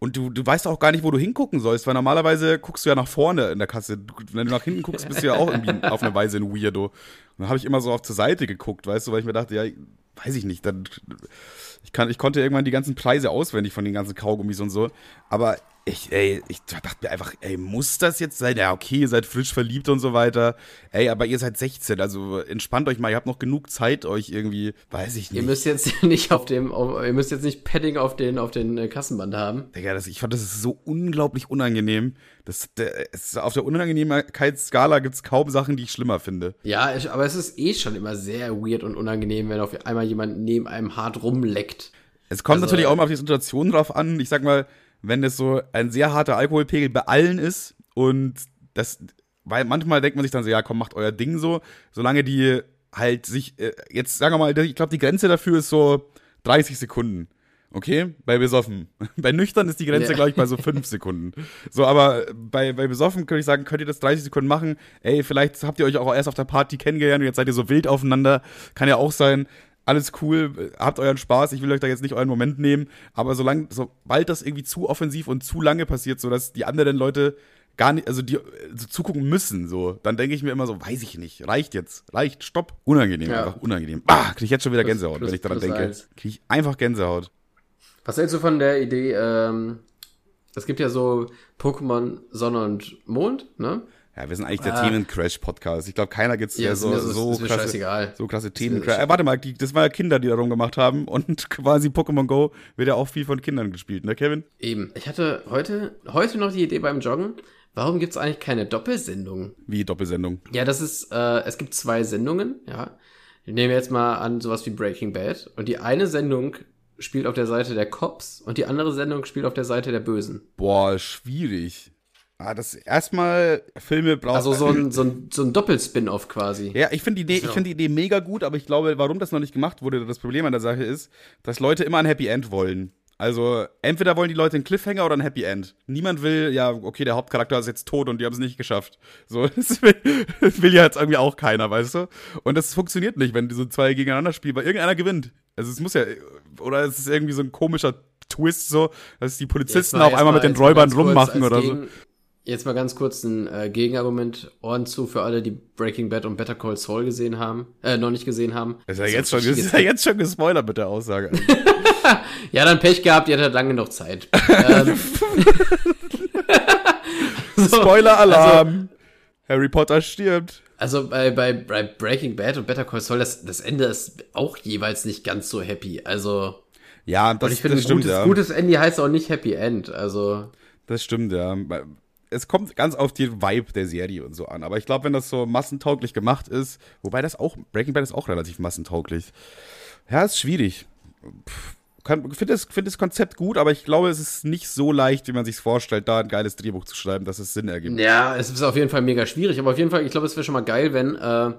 Und du, du weißt auch gar nicht, wo du hingucken sollst, weil normalerweise guckst du ja nach vorne in der Kasse. Du, wenn du nach hinten guckst, bist du ja auch irgendwie auf eine Weise ein Weirdo. Und dann habe ich immer so auf zur Seite geguckt, weißt du, weil ich mir dachte, ja, weiß ich nicht, dann, ich, kann, ich konnte irgendwann die ganzen Preise auswendig von den ganzen Kaugummis und so. Aber ich, ey, ich dachte mir einfach, ey, muss das jetzt sein? Ja, okay, ihr seid frisch verliebt und so weiter. Ey, aber ihr seid 16, also entspannt euch mal, ihr habt noch genug Zeit, euch irgendwie, weiß ich nicht. Ihr müsst jetzt nicht auf dem, auf, ihr müsst jetzt nicht Padding auf den, auf den äh, Kassenband haben. Digga, das, ich fand, das ist so unglaublich unangenehm. Das, das, auf der Unangenehmigkeitsskala gibt es kaum Sachen, die ich schlimmer finde. Ja, ich, aber es ist eh schon immer sehr weird und unangenehm, wenn auf einmal jemand neben einem hart rumleckt. Es kommt also, natürlich auch mal auf die Situation drauf an. Ich sag mal, wenn es so ein sehr harter Alkoholpegel bei allen ist und das, weil manchmal denkt man sich dann so, ja, komm, macht euer Ding so, solange die halt sich, äh, jetzt sagen wir mal, ich glaube, die Grenze dafür ist so 30 Sekunden. Okay, bei besoffen. Bei nüchtern ist die Grenze, ja. glaube ich, bei so 5 Sekunden. So, aber bei, bei besoffen könnte ich sagen, könnt ihr das 30 Sekunden machen. Ey, vielleicht habt ihr euch auch erst auf der Party kennengelernt und jetzt seid ihr so wild aufeinander. Kann ja auch sein alles cool, habt euren Spaß, ich will euch da jetzt nicht euren Moment nehmen, aber solange, sobald das irgendwie zu offensiv und zu lange passiert, sodass die anderen Leute gar nicht, also die so zugucken müssen, so, dann denke ich mir immer so, weiß ich nicht, reicht jetzt, reicht, stopp, unangenehm, ja. einfach unangenehm. Ah, krieg ich jetzt schon wieder Gänsehaut, plus, wenn ich daran denke. Krieg ich einfach Gänsehaut. Was hältst du von der Idee, ähm, es gibt ja so Pokémon Sonne und Mond, ne? Ja, wir sind eigentlich der ah. Themen-Crash-Podcast. Ich glaube, keiner gibt's ja, so, so, so, klasse, so klasse Themen-Crash. Äh, warte mal, die, das waren ja Kinder, die darum gemacht haben und quasi Pokémon Go wird ja auch viel von Kindern gespielt, ne, Kevin? Eben. Ich hatte heute, heute noch die Idee beim Joggen. Warum gibt's eigentlich keine Doppelsendung? Wie Doppelsendung? Ja, das ist, äh, es gibt zwei Sendungen, ja. Ich nehme jetzt mal an sowas wie Breaking Bad. Und die eine Sendung spielt auf der Seite der Cops und die andere Sendung spielt auf der Seite der Bösen. Boah, schwierig. Ah, das erstmal Filme brauchen. Also so ein, so ein, so ein Doppelspin-off quasi. Ja, ich finde die, Idee, ich find die Idee mega gut, aber ich glaube, warum das noch nicht gemacht wurde, das Problem an der Sache ist, dass Leute immer ein Happy End wollen. Also, entweder wollen die Leute einen Cliffhanger oder ein Happy End. Niemand will, ja, okay, der Hauptcharakter ist jetzt tot und die haben es nicht geschafft. So, das will, das will ja jetzt irgendwie auch keiner, weißt du? Und das funktioniert nicht, wenn diese zwei gegeneinander spielen, weil irgendeiner gewinnt. Also, es muss ja, oder es ist irgendwie so ein komischer Twist, so, dass die Polizisten auch einmal mit den Räubern rummachen oder so Jetzt mal ganz kurz ein äh, Gegenargument. Ohren zu für alle, die Breaking Bad und Better Call Saul gesehen haben, äh, noch nicht gesehen haben. Das ist ja jetzt, schon, ist ja jetzt schon gespoilert mit der Aussage. ja, dann Pech gehabt, ihr hattet lange noch Zeit. ähm, Spoiler-Alarm! Also, Harry Potter stirbt. Also bei, bei, bei Breaking Bad und Better Call Saul, das, das Ende ist auch jeweils nicht ganz so happy. Also. Ja, das, und ich finde, das stimmt, gutes, ja. gutes Ende heißt auch nicht Happy End. Also. Das stimmt, ja. Es kommt ganz auf die Vibe der Serie und so an. Aber ich glaube, wenn das so massentauglich gemacht ist, wobei das auch, Breaking Bad ist auch relativ massentauglich. Ja, ist schwierig. Ich finde das, find das Konzept gut, aber ich glaube, es ist nicht so leicht, wie man sich vorstellt, da ein geiles Drehbuch zu schreiben, dass es Sinn ergibt. Ja, es ist auf jeden Fall mega schwierig, aber auf jeden Fall, ich glaube, es wäre schon mal geil, wenn äh,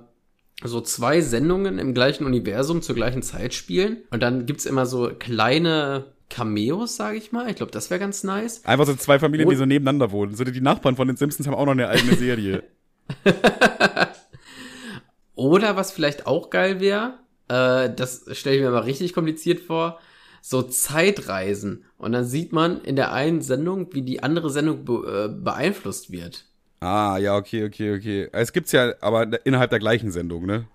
so zwei Sendungen im gleichen Universum zur gleichen Zeit spielen und dann gibt's immer so kleine Cameos, sage ich mal. Ich glaube, das wäre ganz nice. Einfach so zwei Familien, und die so nebeneinander wohnen. So die Nachbarn von den Simpsons haben auch noch eine eigene Serie. Oder was vielleicht auch geil wäre, äh, das stelle ich mir mal richtig kompliziert vor, so Zeitreisen. Und dann sieht man in der einen Sendung, wie die andere Sendung be äh, beeinflusst wird. Ah, ja, okay, okay, okay. Es gibt's ja aber innerhalb der gleichen Sendung, ne?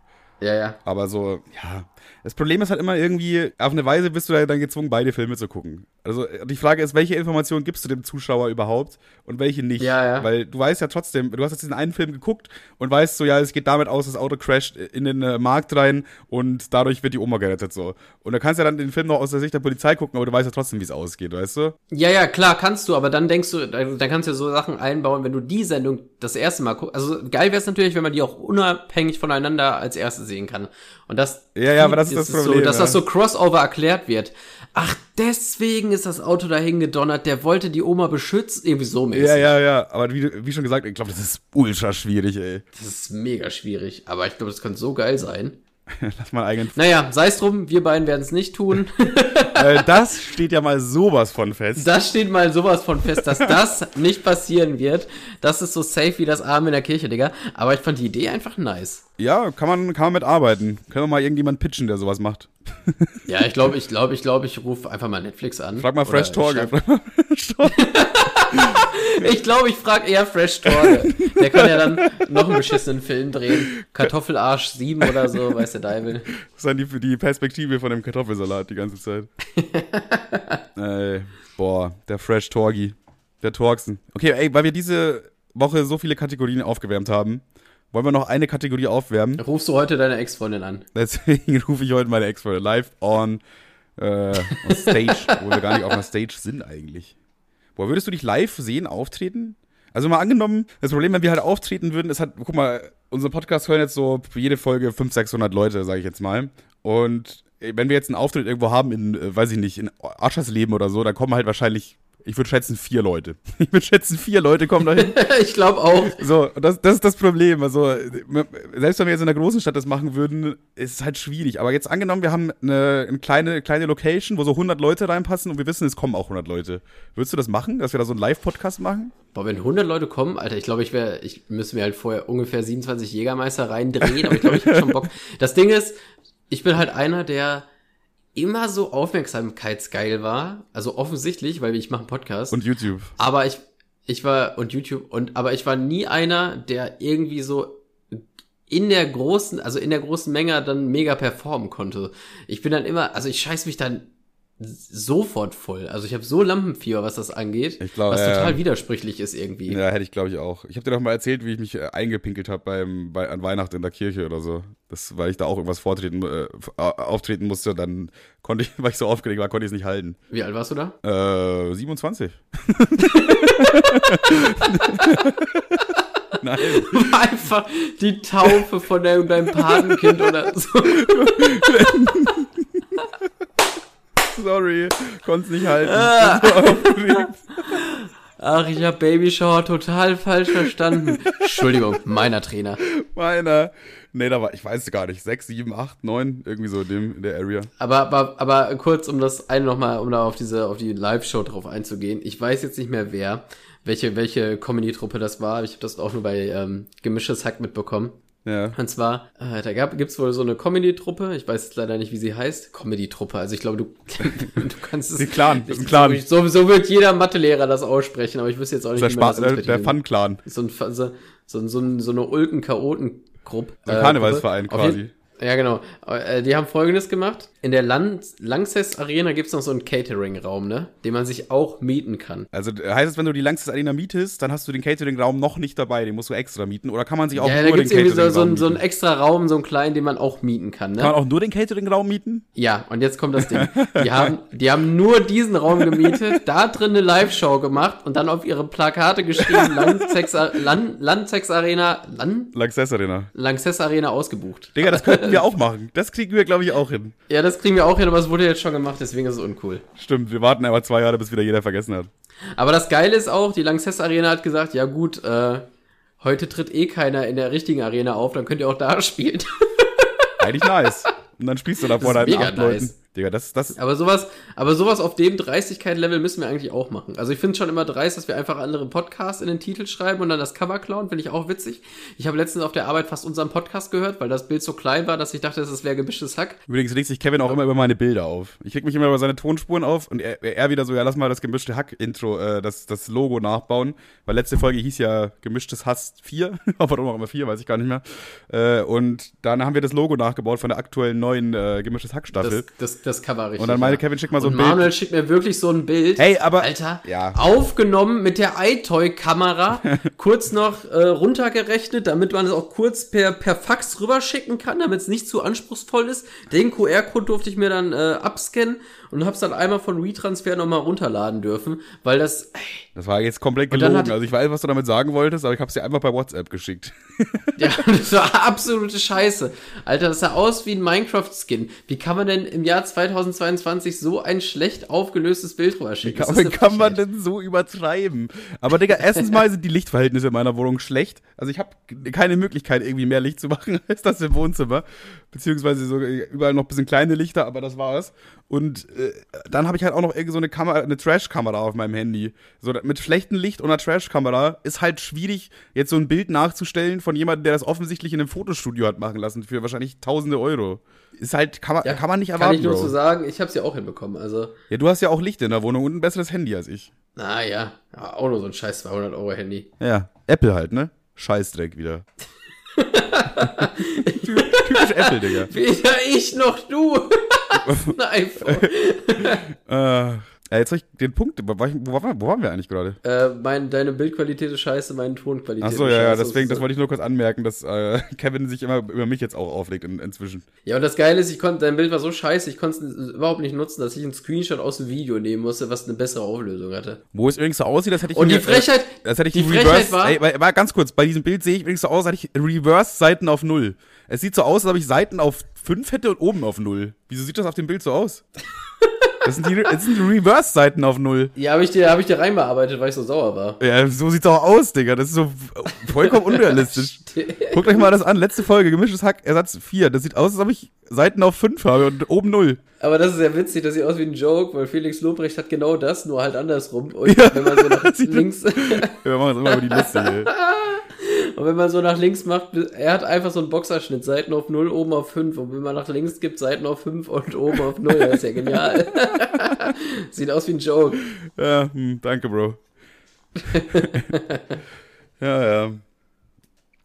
Ja, ja. Aber so, ja. Das Problem ist halt immer irgendwie, auf eine Weise bist du dann gezwungen, beide Filme zu gucken. Also die Frage ist, welche Informationen gibst du dem Zuschauer überhaupt und welche nicht? Ja, ja. Weil du weißt ja trotzdem, du hast jetzt diesen einen Film geguckt und weißt so, ja, es geht damit aus, das Auto crasht in den äh, Markt rein und dadurch wird die Oma gerettet so. Und da kannst du ja dann den Film noch aus der Sicht der Polizei gucken, aber du weißt ja trotzdem, wie es ausgeht, weißt du? Ja, ja, klar, kannst du, aber dann denkst du, dann kannst du ja so Sachen einbauen, wenn du die Sendung das erste Mal guckst. Also geil wäre es natürlich, wenn man die auch unabhängig voneinander als erste sehen kann. Und das, ja, ja, aber das ist das Problem. So, dass ja. das so Crossover erklärt wird. Ach, deswegen ist das Auto dahin gedonnert, der wollte die Oma beschützen, irgendwie so mäßig. Ja, ja, ja, aber wie, wie schon gesagt, ich glaube, das ist ultra schwierig, ey. Das ist mega schwierig, aber ich glaube, das könnte so geil sein. Lass mal eigenen. Naja, sei es drum, wir beiden werden es nicht tun. äh, das steht ja mal sowas von fest. Das steht mal sowas von fest, dass das nicht passieren wird. Das ist so safe wie das Arm in der Kirche, Digga. Aber ich fand die Idee einfach nice. Ja, kann man, kann man mit arbeiten. Können wir mal irgendjemand pitchen, der sowas macht. ja, ich glaube, ich glaube, ich glaube, ich rufe einfach mal Netflix an. Frag mal Fresh Torge. ich glaube, ich frage eher Fresh Torge. Der kann ja dann noch einen beschissenen Film drehen. Kartoffelarsch 7 oder so, weiß der Deibel. Das ist dann die, die Perspektive von dem Kartoffelsalat die ganze Zeit. ey, boah, der Fresh Torgi. Der Torxen. Okay, ey, weil wir diese Woche so viele Kategorien aufgewärmt haben, wollen wir noch eine Kategorie aufwärmen? Rufst du heute deine Ex-Freundin an? Deswegen rufe ich heute meine Ex-Freundin live on, äh, on Stage, wo wir gar nicht auf einer Stage sind eigentlich. Boah, würdest du dich live sehen, auftreten? Also mal angenommen, das Problem, wenn wir halt auftreten würden, ist halt, guck mal, unsere Podcast hören jetzt so jede Folge 500, 600 Leute, sage ich jetzt mal. Und wenn wir jetzt einen Auftritt irgendwo haben in, äh, weiß ich nicht, in Aschersleben oder so, da kommen halt wahrscheinlich ich würde schätzen, vier Leute. Ich würde schätzen, vier Leute kommen dahin. ich glaube auch. So, das, das ist das Problem. Also, selbst wenn wir jetzt in einer großen Stadt das machen würden, ist es halt schwierig. Aber jetzt angenommen, wir haben eine, eine kleine, kleine Location, wo so 100 Leute reinpassen und wir wissen, es kommen auch 100 Leute. Würdest du das machen, dass wir da so einen Live-Podcast machen? Boah, wenn 100 Leute kommen, Alter, ich glaube, ich wäre, ich müsste mir halt vorher ungefähr 27 Jägermeister reindrehen, aber ich glaube, ich hätte schon Bock. Das Ding ist, ich bin halt einer, der immer so aufmerksamkeitsgeil war. Also offensichtlich, weil ich mache einen Podcast. Und YouTube. Aber ich, ich war, und YouTube, und, aber ich war nie einer, der irgendwie so in der großen, also in der großen Menge dann mega performen konnte. Ich bin dann immer, also ich scheiß mich dann sofort voll. Also ich habe so Lampenfieber, was das angeht, ich glaub, was ja, total widersprüchlich ist irgendwie. Ja, hätte ich glaube ich auch. Ich habe dir doch mal erzählt, wie ich mich äh, eingepinkelt habe beim bei, an Weihnachten in der Kirche oder so. Das, weil ich da auch irgendwas vortreten, äh, auftreten musste, dann konnte ich, weil ich so aufgeregt war, konnte ich es nicht halten. Wie alt warst du da? Äh, 27. Nein. Einfach die Taufe von deinem Patenkind oder so. Sorry, konnte nicht halten. Ah. Ach, ich habe Babyshower total falsch verstanden. Entschuldigung, meiner Trainer. Meiner. Nee, da war, ich weiß gar nicht, sechs, sieben, acht, neun, irgendwie so in, dem, in der Area. Aber, aber, aber kurz, um das eine nochmal, um da auf diese, auf die Live-Show drauf einzugehen. Ich weiß jetzt nicht mehr wer, welche, welche Comedy-Truppe das war. Ich habe das auch nur bei ähm, Gemischtes Hack mitbekommen. Ja. Und zwar, äh, da gab, gibt's wohl so eine Comedy-Truppe, ich weiß jetzt leider nicht, wie sie heißt. Comedy-Truppe, also ich glaube, du, du kannst es. Die Clan, ein Clan. So, so wird jeder Mathelehrer das aussprechen, aber ich wüsste jetzt auch nicht, wie man Spa das der, der Fun-Clan. so, ein, so, so, so, so eine Ulken-Chaoten-Gruppe. So ein Karnevalsverein quasi. Ja, genau. Äh, Die haben folgendes gemacht. In der Land Lanxess Arena gibt's noch so einen Catering-Raum, ne? Den man sich auch mieten kann. Also heißt es, wenn du die Langstes Arena mietest, dann hast du den Catering-Raum noch nicht dabei, den musst du extra mieten. Oder kann man sich auch Ja, da nur den gibt's irgendwie so, so, einen- so einen extra Raum, so einen kleinen, den man auch mieten kann, ne? Kann man auch nur den Catering-Raum mieten? Ja, und jetzt kommt das Ding. Die haben, die haben nur diesen Raum gemietet, da drin eine Live-Show gemacht und dann auf ihre Plakate geschrieben, Lanxess, Arena, Land, Lanxess Arena. Ausgebucht. Digga, das könnten wir auch machen. Das kriegen wir, glaube ich, auch hin. Ja, das kriegen wir auch hin, aber es wurde jetzt schon gemacht, deswegen ist es uncool. Stimmt, wir warten aber zwei Jahre, bis wieder jeder vergessen hat. Aber das Geile ist auch, die Lanxess Arena hat gesagt, ja gut, äh, heute tritt eh keiner in der richtigen Arena auf, dann könnt ihr auch da spielen. Eigentlich nice. Und dann spielst du da vor deinen acht Leuten. Digga, das, das, Aber sowas, aber sowas auf dem Dreistigkeit-Level müssen wir eigentlich auch machen. Also ich finde es schon immer dreist, dass wir einfach andere Podcasts in den Titel schreiben und dann das Cover klauen, finde ich auch witzig. Ich habe letztens auf der Arbeit fast unseren Podcast gehört, weil das Bild so klein war, dass ich dachte, das wäre gemischtes Hack. Übrigens legt sich Kevin auch immer über meine Bilder auf. Ich leg mich immer über seine Tonspuren auf und er, er wieder so, ja, lass mal das gemischte Hack-Intro, äh, das, das Logo nachbauen. Weil letzte Folge hieß ja gemischtes Hass 4. Warum auch immer 4, weiß ich gar nicht mehr. Äh, und dann haben wir das Logo nachgebaut von der aktuellen neuen äh, gemischtes Hack-Staffel. Das, das, das Cover richtig. Und dann meine Kevin, schick mal so ein Bild. Manuel schickt mir wirklich so ein Bild. Hey, aber- Alter, Ja. aufgenommen mit der iToy-Kamera, kurz noch äh, runtergerechnet, damit man es auch kurz per, per Fax rüberschicken kann, damit es nicht zu anspruchsvoll ist. Den QR-Code durfte ich mir dann äh, abscannen und hab's dann einmal von WeTransfer nochmal runterladen dürfen, weil das, ey, Das war jetzt komplett gelogen. hat- Also ich weiß, was du damit sagen wolltest, aber ich hab's dir einfach bei WhatsApp geschickt. Ja, das war absolute Scheiße. Alter, das sah aus wie ein Minecraft-Skin. Wie kann man denn im Jahr 2022 so ein schlecht aufgelöstes Bild rüberschicken? Das Kann, ist eine kann man denn so übertreiben? Aber Digga, erstens mal sind die Lichtverhältnisse in meiner Wohnung schlecht. Also ich habe keine Möglichkeit, irgendwie mehr Licht zu machen als das im Wohnzimmer. Beziehungsweise so überall noch ein bisschen kleine Lichter, aber das war's. Und äh, dann habe ich halt auch noch irgend so eine Kamera, eine Trash-Kamera auf meinem Handy. So mit schlechtem Licht und einer Trash-Kamera ist halt schwierig, jetzt so ein Bild nachzustellen von jemandem, der das offensichtlich in einem Fotostudio hat machen lassen für wahrscheinlich tausende Euro. Ist halt, kann man, Ja, kann man nicht Kann erwarten, ich nur Bro. zu sagen, ich hab's ja auch hinbekommen. Also, Ja, du hast ja auch Licht in der Wohnung und ein besseres Handy als ich. naja, ja, auch nur so ein scheiß 200 Euro Handy. Ja, Apple halt, ne? Scheißdreck wieder. Typisch Apple, Digga. Weder ich noch du. Ein iPhone. Äh, ja, jetzt hab ich den Punkt. Wo, war ich- wo, war- wo waren wir eigentlich gerade? äh, mein, deine Bildqualität ist scheiße, meine Tonqualität Achso, ist ja, ja, scheiße. deswegen, das wollte ich nur kurz anmerken, dass äh, Kevin sich immer über mich jetzt auch auflegt in, inzwischen. Ja, und das Geile ist, ich konnte, dein Bild war so scheiße, ich konnte es überhaupt nicht nutzen, dass ich einen Screenshot aus dem Video nehmen musste, was eine bessere Auflösung hatte. Wo es übrigens so aussieht, das hätte ich Und mir- die Frechheit, äh, das hätte ich die reverse, Frechheit war- ey, war, ganz kurz, bei diesem Bild sehe ich übrigens so aus, als hätte ich reverse Seiten auf null. Es sieht so aus, als ob ich Seiten auf 5 hätte und oben auf null. Wieso sieht das auf dem Bild so aus? Das sind die, das sind die Reverse-Seiten auf null. ja, habe ich dir, habe ich dir reinbearbeitet, weil ich so sauer war. Ja, so sieht's auch aus, Digga. Das ist so vollkommen unrealistisch. Guckt euch mal das an. Letzte Folge, gemischtes Hack, Ersatz 4. Das sieht aus, als ob ich Seiten auf 5 habe und oben 0. Aber das ist ja witzig, das sieht aus wie ein Joke, weil Felix Lobrecht hat genau das, nur halt andersrum. Und Ja, wenn man so nach links, Wir machen das immer über die Liste hier. Und wenn man so nach links macht, er hat einfach so einen Boxerschnitt, Seiten auf 0, oben auf 5. Und wenn man nach links gibt, Seiten auf 5 und oben auf 0. Das ist ja genial. sieht aus wie ein Joke. Ja, hm, danke, Bro. ja, ja.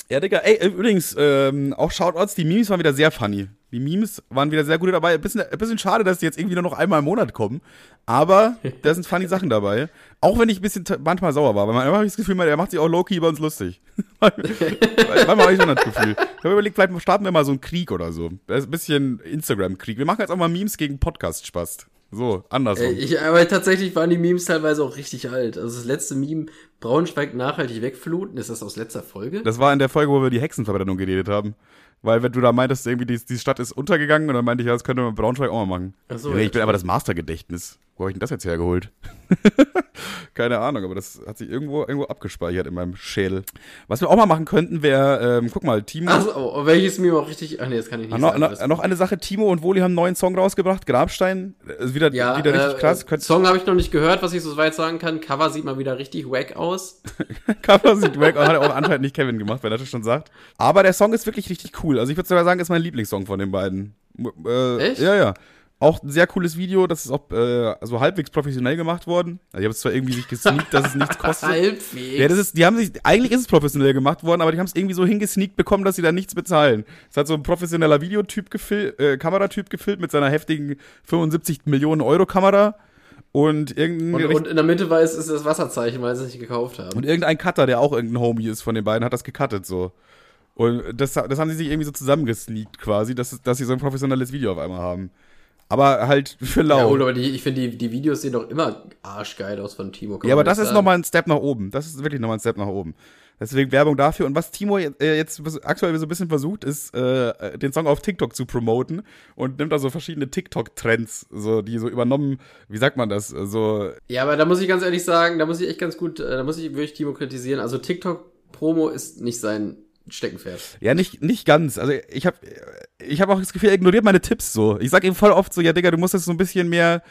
Ja, Digga, ey, übrigens, ähm, auch Shoutouts, die Memes waren wieder sehr funny. Die Memes waren wieder sehr gut dabei. Ein bisschen, ein bisschen schade, dass die jetzt irgendwie nur noch einmal im Monat kommen. Aber da sind funny Sachen dabei. Auch wenn ich ein bisschen manchmal sauer war. Weil man immer das Gefühl, man, er macht sich auch low-key über uns lustig. Manchmal habe ich schon das Gefühl. Ich habe überlegt, vielleicht starten wir mal so einen Krieg oder so. Das ist ein bisschen Instagram-Krieg. Wir machen jetzt auch mal Memes gegen Podcast-Spaß. So, andersrum. Ey, ich, aber tatsächlich waren die Memes teilweise auch richtig alt. Also das letzte Meme, Braunschweig nachhaltig wegfluten, ist das aus letzter Folge? Das war in der Folge, wo wir die Hexenverbrennung geredet haben. Weil wenn du da meintest, irgendwie die, die Stadt ist untergegangen und dann meinte ich, ja, das könnte man Braunschweig auch mal machen. Ach so, ja, ich bin aber das Mastergedächtnis. Wo habe ich denn das jetzt hergeholt? Keine Ahnung, aber das hat sich irgendwo, irgendwo abgespeichert in meinem Schädel. Was wir auch mal machen könnten, wäre, ähm, guck mal, Timo. Also, oh, welches mir auch richtig. Ach nee, das kann ich nicht noch, sagen. noch, noch eine Sache, Timo und Woli haben einen neuen Song rausgebracht, Grabstein. Ist wieder, ja, wieder richtig äh, krass. Könnt Song habe ich noch nicht gehört, was ich so weit sagen kann. Cover sieht mal wieder richtig wack aus. Cover sieht wack aus, hat auch anscheinend nicht Kevin gemacht, wenn er das schon sagt. Aber der Song ist wirklich richtig cool. Also ich würde sogar sagen, ist mein Lieblingssong von den beiden. Äh, Echt? Ja, ja. Auch ein sehr cooles Video, das ist auch äh, so halbwegs professionell gemacht worden. Also, ich habe es zwar irgendwie sich gesneakt, dass es nichts kostet. halbwegs? Ja, das ist, die haben sich, eigentlich ist es professionell gemacht worden, aber die haben es irgendwie so hingesneakt bekommen, dass sie da nichts bezahlen. Es hat so ein professioneller Videotyp gefilmt, äh, Kameratyp gefilmt mit seiner heftigen 75 Millionen Euro Kamera. Und, irgendein und, und in der Mitte war es ist das Wasserzeichen, weil sie es nicht gekauft haben. Und irgendein Cutter, der auch irgendein Homie ist von den beiden, hat das gecuttet so. Und das, das haben sie sich irgendwie so zusammengesneakt quasi, dass, dass sie so ein professionelles Video auf einmal haben. Aber halt für lau. Ja, aber die, ich finde, die, die Videos sehen doch immer arschgeil aus von Timo. Ja, aber das ist nochmal ein Step nach oben. Das ist wirklich nochmal ein Step nach oben. Deswegen Werbung dafür. Und was Timo jetzt, äh, jetzt aktuell so ein bisschen versucht, ist, äh, den Song auf TikTok zu promoten und nimmt da so verschiedene TikTok-Trends, so, die so übernommen, wie sagt man das? So. Ja, aber da muss ich ganz ehrlich sagen, da muss ich echt ganz gut, äh, da muss ich wirklich Timo kritisieren. Also TikTok-Promo ist nicht sein Steckenpferd. Ja, nicht, nicht ganz. Also ich habe ich hab auch das Gefühl, er ignoriert meine Tipps so. Ich sag ihm voll oft so, ja Digga, du musst das so ein bisschen mehr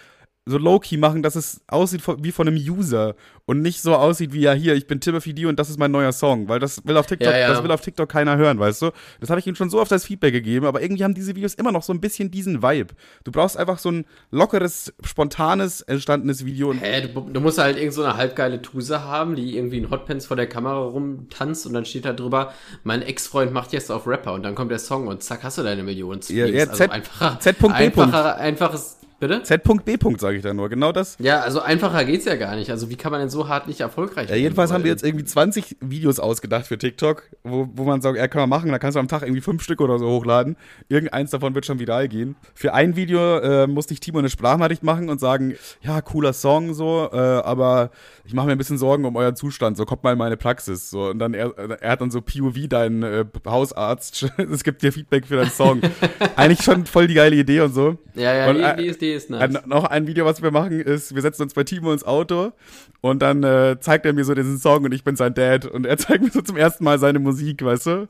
so low-key machen, dass es aussieht wie von einem User und nicht so aussieht wie ja hier, ich bin Timothy D und das ist mein neuer Song, weil das will auf TikTok, ja, ja. das will auf TikTok keiner hören, weißt du? Das habe ich ihm schon so oft als Feedback gegeben, aber irgendwie haben diese Videos immer noch so ein bisschen diesen Vibe. Du brauchst einfach so ein lockeres, spontanes, entstandenes Video. Hä, du, du musst halt irgend so eine halbgeile Tuse haben, die irgendwie in Hotpants vor der Kamera rumtanzt und dann steht da drüber, mein Ex-Freund macht jetzt auf Rapper und dann kommt der Song und zack, hast du deine Millionen. Ja, ja, also Z, einfacher, Z. Einfacher, einfaches Bitte? Z.B. sage ich da nur, genau das. Ja, also einfacher geht's ja gar nicht. Also wie kann man denn so hart nicht erfolgreich Ja, jedenfalls haben wir jetzt irgendwie 20 Videos ausgedacht für TikTok, wo, wo man sagt, ja, kann man machen, da kannst du am Tag irgendwie fünf Stück oder so hochladen. Irgendeins davon wird schon viral gehen. Für ein Video äh, musste ich Timo eine Sprachnachricht machen und sagen, ja, cooler Song so, äh, aber ich mache mir ein bisschen Sorgen um euren Zustand, so kommt mal in meine Praxis. So, und dann er, er hat dann so POV, dein äh, Hausarzt, es gibt dir Feedback für deinen Song. Eigentlich schon voll die geile Idee und so. Ja, ja, und, die, die, ist, die ist nice. Ein, noch ein Video, was wir machen, ist, wir setzen uns bei Timo ins Auto und dann äh, zeigt er mir so diesen Song und ich bin sein Dad und er zeigt mir so zum ersten Mal seine Musik, weißt du?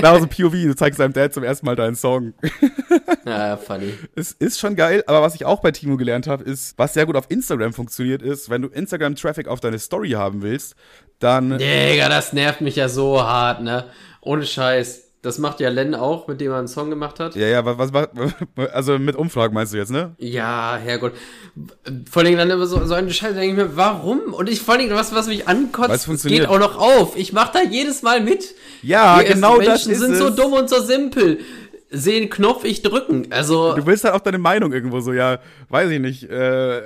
da so POV, du zeigst seinem Dad zum ersten Mal deinen Song. ja, funny. Es ist schon geil, aber was ich auch bei Timo gelernt habe, ist, was sehr gut auf Instagram funktioniert, ist, wenn du Instagram-Traffic auf deine Story haben willst, dann. Digga, das nervt mich ja so hart, ne? Ohne Scheiß. Das macht ja Len auch, mit dem er einen Song gemacht hat. Ja, ja, was, was, also mit Umfragen meinst du jetzt, ne? Ja, Herrgott. Vor allem dann immer so, so eine Scheiße, denke ich mir, warum? Und ich vor allem, was, was mich ankotzt, es geht auch noch auf. Ich mach da jedes Mal mit. Ja, Die genau das ist sind es. so dumm und so simpel sehen Knopf, ich drücken. Also. Du willst halt auch deine Meinung irgendwo so, ja, weiß ich nicht, äh,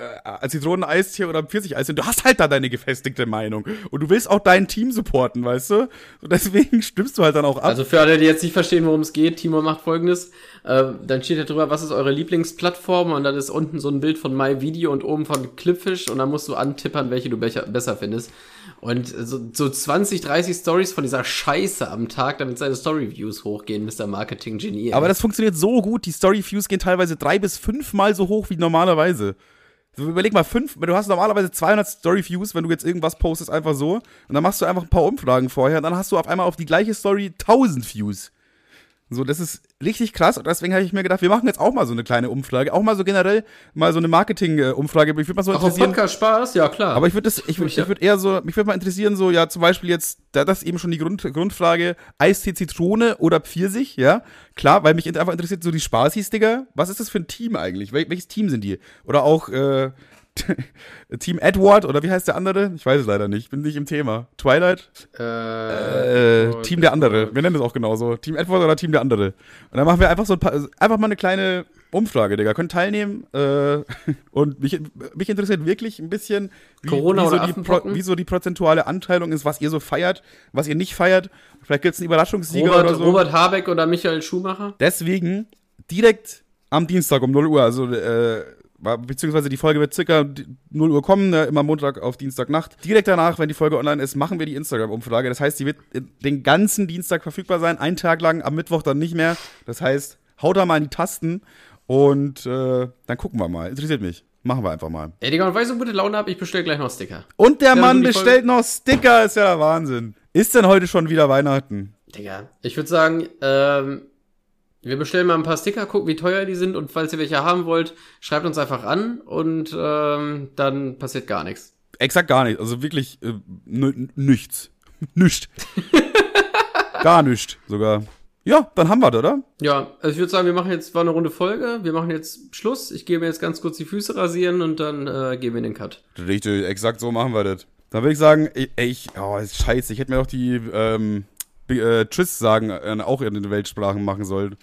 Zitroneneistee oder Pfirsicheis. Du hast halt da deine gefestigte Meinung. Und du willst auch dein Team supporten, weißt du? Und deswegen stimmst du halt dann auch ab. Also für alle, die jetzt nicht verstehen, worum es geht, Timo macht folgendes. Äh, dann steht da drüber, was ist eure Lieblingsplattform? Und dann ist unten so ein Bild von MyVideo und oben von Clipfish. Und dann musst du antippern, welche du besser findest. Und so, so 20, 30 Stories von dieser Scheiße am Tag, damit seine Story-Views hochgehen, Mr. Marketing-Genie. Aber das funktioniert so gut. Die Story-Views gehen teilweise drei bis fünfmal so hoch wie normalerweise. Überleg mal, fünf, du hast normalerweise 200 Story-Views, wenn du jetzt irgendwas postest, einfach so. Und dann machst du einfach ein paar Umfragen vorher. Und dann hast du auf einmal auf die gleiche Story 1000 Views. So, das ist richtig krass und deswegen habe ich mir gedacht, wir machen jetzt auch mal so eine kleine Umfrage, auch mal so generell mal so eine Marketing-Umfrage. Ich würde mal so Ach, interessieren. Podcast Spaß, ja klar. Aber ich würde das, ich ich würde eher so, mich würde mal interessieren so, ja zum Beispiel jetzt, da das eben schon die Grund, Grundfrage, Eistee Zitrone oder Pfirsich, ja klar, weil mich einfach interessiert so die Spaßis, Digga. Was ist das für ein Team eigentlich? Wel welches Team sind die? Oder auch äh, Team Edward oder wie heißt der andere? Ich weiß es leider nicht. Bin nicht im Thema. Twilight? Äh, äh, Team der andere. Wir nennen es auch genauso. Team Edward oder Team der andere. Und dann machen wir einfach so ein paar, einfach mal eine kleine Umfrage, Digga. Könnt teilnehmen. Äh, und mich, mich interessiert wirklich ein bisschen, wie, Corona wie, so die Pro, wie so die prozentuale Anteilung ist, was ihr so feiert, was ihr nicht feiert. Vielleicht gibt es einen Überraschungssieger Robert, oder so. Robert Habeck oder Michael Schumacher. Deswegen direkt am Dienstag um 0 Uhr, also äh, beziehungsweise die Folge wird circa 0 Uhr kommen, ne, immer Montag auf Dienstagnacht. Direkt danach, wenn die Folge online ist, machen wir die Instagram-Umfrage. Das heißt, die wird den ganzen Dienstag verfügbar sein, einen Tag lang, am Mittwoch dann nicht mehr. Das heißt, haut da mal in die Tasten und äh, dann gucken wir mal. Interessiert mich. Machen wir einfach mal. Ey, Digga, und weil ich so gute Laune habe, ich bestelle gleich noch Sticker. Und der Ja, Mann bestellt noch Sticker, ist ja der Wahnsinn. Ist denn heute schon wieder Weihnachten? Digga, ich würde sagen, ähm, wir bestellen mal ein paar Sticker, gucken, wie teuer die sind und falls ihr welche haben wollt, schreibt uns einfach an und ähm, dann passiert gar nichts. Exakt gar nicht. Also wirklich äh, nichts. Nichts. gar nichts sogar. Ja, dann haben wir das, oder? Ja, also ich würde sagen, wir machen jetzt, war eine runde Folge, wir machen jetzt Schluss. Ich gehe mir jetzt ganz kurz die Füße rasieren und dann äh, gehen wir in den Cut. Richtig, exakt so machen wir das. Dann würde ich sagen, ey, ich, oh, scheiße, ich hätte mir doch die ähm, äh, Tschüss sagen äh, auch in den Weltsprachen machen sollen.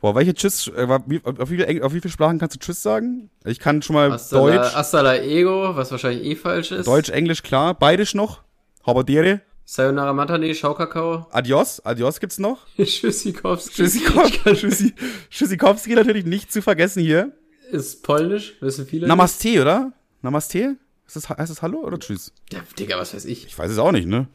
Boah, welche Tschüss, äh, auf, wie viel, auf wie viele Sprachen kannst du Tschüss sagen? Ich kann schon mal Hasta Deutsch, La, hasta la Ego, was wahrscheinlich eh falsch ist. Deutsch, Englisch, klar, beidisch noch. Habadere, Sayonara Matane, Schaukakao. Adios, Adios gibt's noch. Tschüssikowski. Tschüssikowski, Tschüssi, Tschüssikowski natürlich nicht zu vergessen hier. Ist polnisch, wissen viele. Namaste, oder? Namaste? Ist das, heißt das Hallo oder Tschüss? Ja, Digga, was weiß ich. Ich weiß es auch nicht, ne?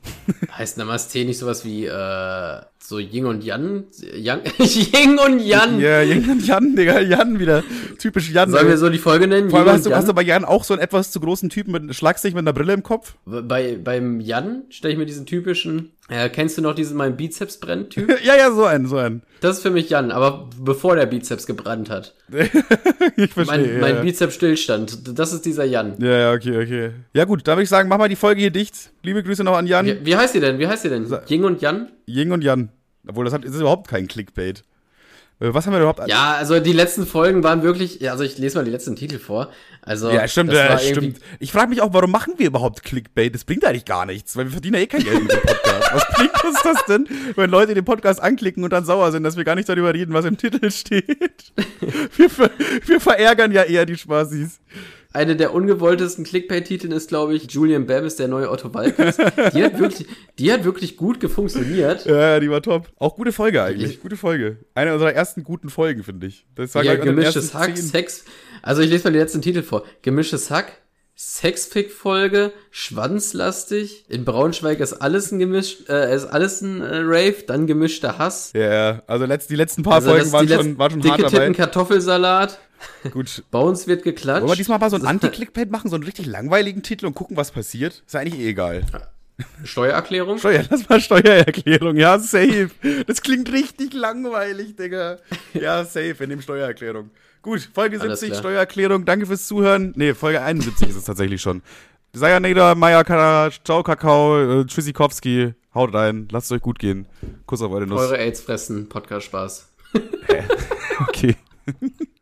Heißt Namaste nicht sowas wie, äh, so Ying und Yan? Yang, Ying und Yan. Ja, Jan, Jan, Digga, Jan wieder. Typisch Jan. Sollen wir so die Folge nennen? Vor allem hast du, und hast du Yan? bei Jan auch so einen etwas zu großen Typen mit Schlagsicht mit einer Brille im Kopf? Bei, beim Jan stelle ich mir diesen typischen, äh, kennst du noch diesen mein Bizeps brennt Typ? ja, ja, so einen, so einen. Das ist für mich Jan, aber bevor der Bizeps gebrannt hat. ich verstehe. Mein, mein ja. Bizeps stillstand. Das ist dieser Jan. ja, ja, okay, okay. Ja gut, da würde ich sagen, mach mal die Folge hier dicht. Liebe Grüße noch an Jan, Wie, wie heißt ihr denn? Wie heißt ihr denn? Ying und Jan? Ying und Jan. Obwohl, das, hat, das ist überhaupt kein Clickbait. Äh, Was haben wir überhaupt? Ja, also die letzten Folgen waren wirklich, ja, also ich lese mal die letzten Titel vor. Also Ja, stimmt, ja, irgendwie- stimmt. Ich frage mich auch, warum machen wir überhaupt Clickbait? Das bringt eigentlich gar nichts, weil wir verdienen ja eh kein Geld mit dem Podcast. Was bringt uns das denn, wenn Leute den Podcast anklicken und dann sauer sind, dass wir gar nicht darüber reden, was im Titel steht? Wir, ver wir verärgern ja eher die Spaßis. Eine der ungewolltesten Clickbait-Titeln ist, glaube ich, Julian Bam ist der neue Otto Walkes. Die hat wirklich, die hat wirklich gut gefunktioniert. Ja, ja, die war top. Auch gute Folge eigentlich. Gute Folge. Eine unserer ersten guten Folgen, finde ich. Das war Ja, den gemischtes Hack. Sex. Also ich lese mal die letzten Titel vor. Gemischtes Hack, Sexfick-Folge, Schwanzlastig. In Braunschweig ist alles ein Gemisch, äh, ist alles ein äh, Rave, dann gemischter Hass. Ja, ja. Also letzt, die letzten paar Also Folgen waren die schon, waren schon dicke hart Titten dabei. Kartoffelsalat. Gut. Bei uns wird geklatscht. Wollen wir diesmal mal so einen Anti-Clickbait machen, so einen richtig langweiligen Titel und gucken, was passiert? Ist ja eigentlich eh egal. Steuererklärung? Steuer, lass mal Steuererklärung. Ja, safe. Das klingt richtig langweilig, Digga. Ja, safe, wir nehmen Steuererklärung. Gut, Folge Alles 70, klar. Steuererklärung. Danke fürs Zuhören. Nee, Folge 71 ist es tatsächlich schon. Sayonara, Maya, Kara, Ciao, Kakao, äh, Tschüssikowski. Haut rein, lasst es euch gut gehen. Kuss auf eure Nuss. Eure AIDS fressen, Podcast Spaß. Okay.